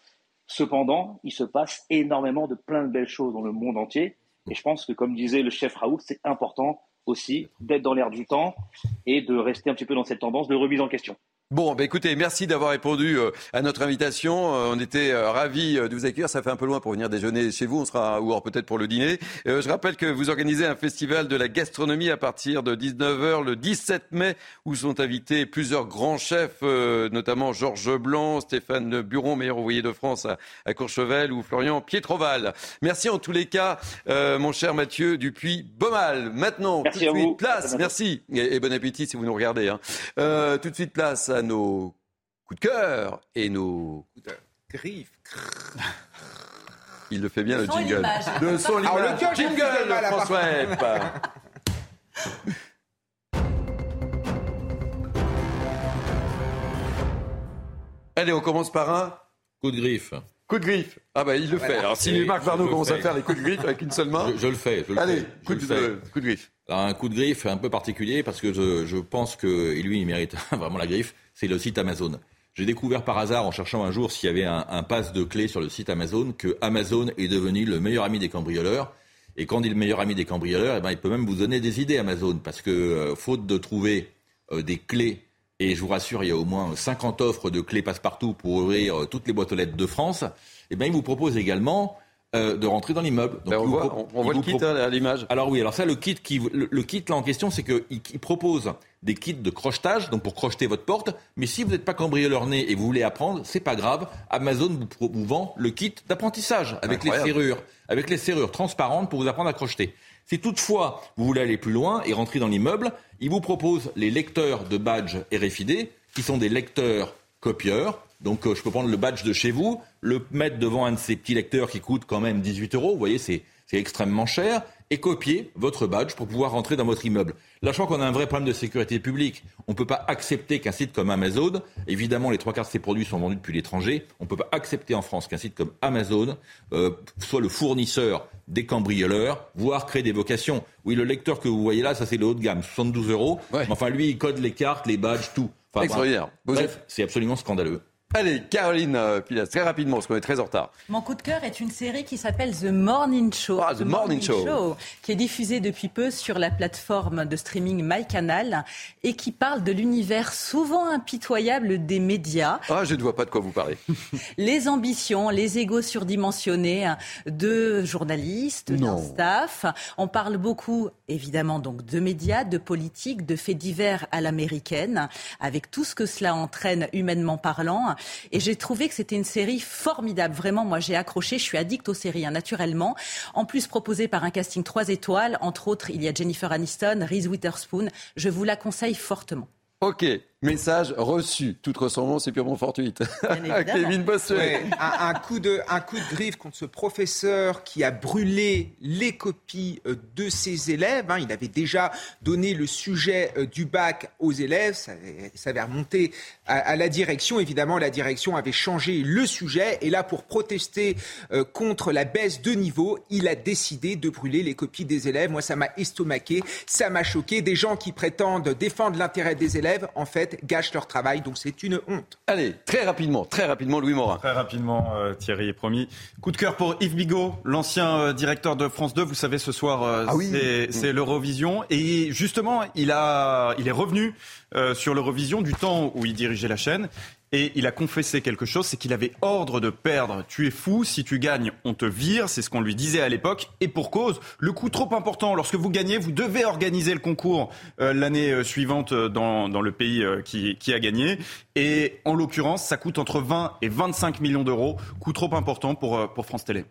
Cependant, il se passe énormément de plein de belles choses dans le monde entier. Et je pense que, comme disait le chef Raoult, c'est important aussi d'être dans l'air du temps et de rester un petit peu dans cette tendance de remise en question. Bon, bah écoutez, merci d'avoir répondu euh, à notre invitation. Euh, on était euh, ravis de vous accueillir. Ça fait un peu loin pour venir déjeuner chez vous. On sera ou alors peut-être pour le dîner. Je rappelle que vous organisez un festival de la gastronomie à partir de 19h le 17 mai, où sont invités plusieurs grands chefs, notamment Georges Blanc, Stéphane Buron, meilleur ouvrier de France à Courchevel, ou Florian Pietroval. Merci en tous les cas, mon cher Mathieu Dupuis Bomal. Maintenant, merci tout de suite, place. Merci et, bon appétit si vous nous regardez. Hein. tout de suite, place à nos coups de cœur et nos griffes. Il le fait bien le jingle. De son l'image. Jingle, François Allez, on commence par un coup de griffe. Coup de griffe. Ah bah il le fait. Alors si Marc Varnaud commence à faire les coups de griffe avec une seule main. Je, le fais. Je le Allez, fais. Coup, de, coup de griffe. Alors, un coup de griffe un peu particulier parce que je, je pense que lui il mérite vraiment la griffe c'est le site Amazon. J'ai découvert par hasard, en cherchant un jour s'il y avait un, un passe de clé sur le site Amazon, que Amazon est devenu le meilleur ami des cambrioleurs. Et quand il est le meilleur ami des cambrioleurs, eh ben, il peut même vous donner des idées Amazon, parce que euh, faute de trouver euh, des clés, et je vous rassure, il y a au moins 50 offres de clés passe-partout pour ouvrir euh, toutes les boîtes aux lettres de France, eh ben, il vous propose également de rentrer dans l'immeuble. Ben, on, voit, on, voit, le kit hein, à l'image. Alors oui, alors ça, le kit, qui, le, kit là en question, c'est qu'il propose des kits de crochetage, donc pour crocheter votre porte. Mais si vous n'êtes pas cambrioleur né et vous voulez apprendre, c'est pas grave. Amazon vous, vend le kit d'apprentissage avec les serrures, avec les serrures transparentes pour vous apprendre à crocheter. Si toutefois vous voulez aller plus loin et rentrer dans l'immeuble, il vous propose les lecteurs de badge RFID, qui sont des lecteurs copieurs. Donc euh, je peux prendre le badge de chez vous, le mettre devant un de ces petits lecteurs qui coûtent quand même 18 euros. Vous voyez, c'est extrêmement cher et copier votre badge pour pouvoir rentrer dans votre immeuble. Là, je crois qu'on a un vrai problème de sécurité publique. On ne peut pas accepter qu'un site comme Amazon, évidemment, les trois quarts de ces produits sont vendus depuis l'étranger, on ne peut pas accepter en France qu'un site comme Amazon euh, soit le fournisseur des cambrioleurs, voire créer des vocations. Oui, le lecteur que vous voyez là, ça c'est le haut de gamme, 72 euros. enfin, lui, il code les cartes, les badges, tout. Enfin, Bref, c'est absolument scandaleux. Allez, Caroline euh, Pilas, très rapidement, parce qu'on est très en retard. Mon coup de cœur est une série qui s'appelle The Morning Show. Ah, The, Morning, Show. Qui est diffusée depuis peu sur la plateforme de streaming MyCanal et qui parle de l'univers souvent impitoyable des médias. Ah, je ne vois pas de quoi vous parlez. les ambitions, les égos surdimensionnés de journalistes, d'un staff. On parle beaucoup, évidemment, donc de médias, de politique, de faits divers à l'américaine, avec tout ce que cela entraîne humainement parlant. Et j'ai trouvé que c'était une série formidable. Vraiment, moi, j'ai accroché. Je suis addict aux séries, hein, naturellement. En plus, proposée par un casting 3 étoiles. Entre autres, il y a Jennifer Aniston, Reese Witherspoon. Je vous la conseille fortement. Ok, message reçu. Toute ressemblance est purement fortuite. Kevin Bossuet. un, coup de, un coup de griffe contre ce professeur qui a brûlé les copies euh, de ses élèves. Hein. Il avait déjà donné le sujet euh, du bac aux élèves. Ça, ça avait remonté à, la direction. Évidemment, la direction avait changé le sujet. Et là, pour protester euh, contre la baisse de niveau, il a décidé de brûler les copies des élèves. Moi, ça m'a estomaqué, ça m'a choqué. Des gens qui prétendent défendre l'intérêt des élèves en fait, gâchent leur travail. Donc c'est une honte. Allez, très rapidement, très rapidement, Louis Morin. Très rapidement, euh, Thierry est promis. Coup de cœur pour Yves Bigot, l'ancien euh, directeur de France 2. Vous savez, ce soir, euh, ah c'est l'Eurovision. Et justement, il, a, il est revenu sur l'Eurovision du temps où il dirigeait la chaîne. Et il a confessé quelque chose, c'est qu'il avait ordre de perdre. Tu es fou, si tu gagnes, on te vire, c'est ce qu'on lui disait à l'époque. Et pour cause, le coût trop important. Lorsque vous gagnez, vous devez organiser le concours euh, l'année euh, suivante euh, dans, dans, le pays qui, qui, a gagné. Et en l'occurrence, ça coûte entre 20 et 25 millions d'euros. Coût trop important pour, pour France Télé.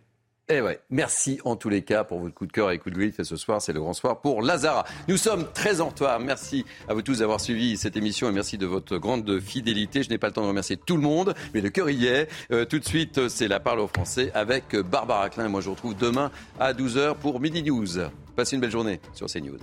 Eh merci en tous les cas pour votre coup de cœur et coup de griffe. Et ce soir, c'est le grand soir pour Lazara. Nous sommes très en retard. Merci à vous tous d'avoir suivi cette émission et merci de votre grande fidélité. Je n'ai pas le temps de remercier tout le monde, mais le cœur y est. Euh, tout de suite, c'est la parole au français avec Barbara Klein. Moi, je vous retrouve demain à 12h pour Midi News. Passez une belle journée sur CNews.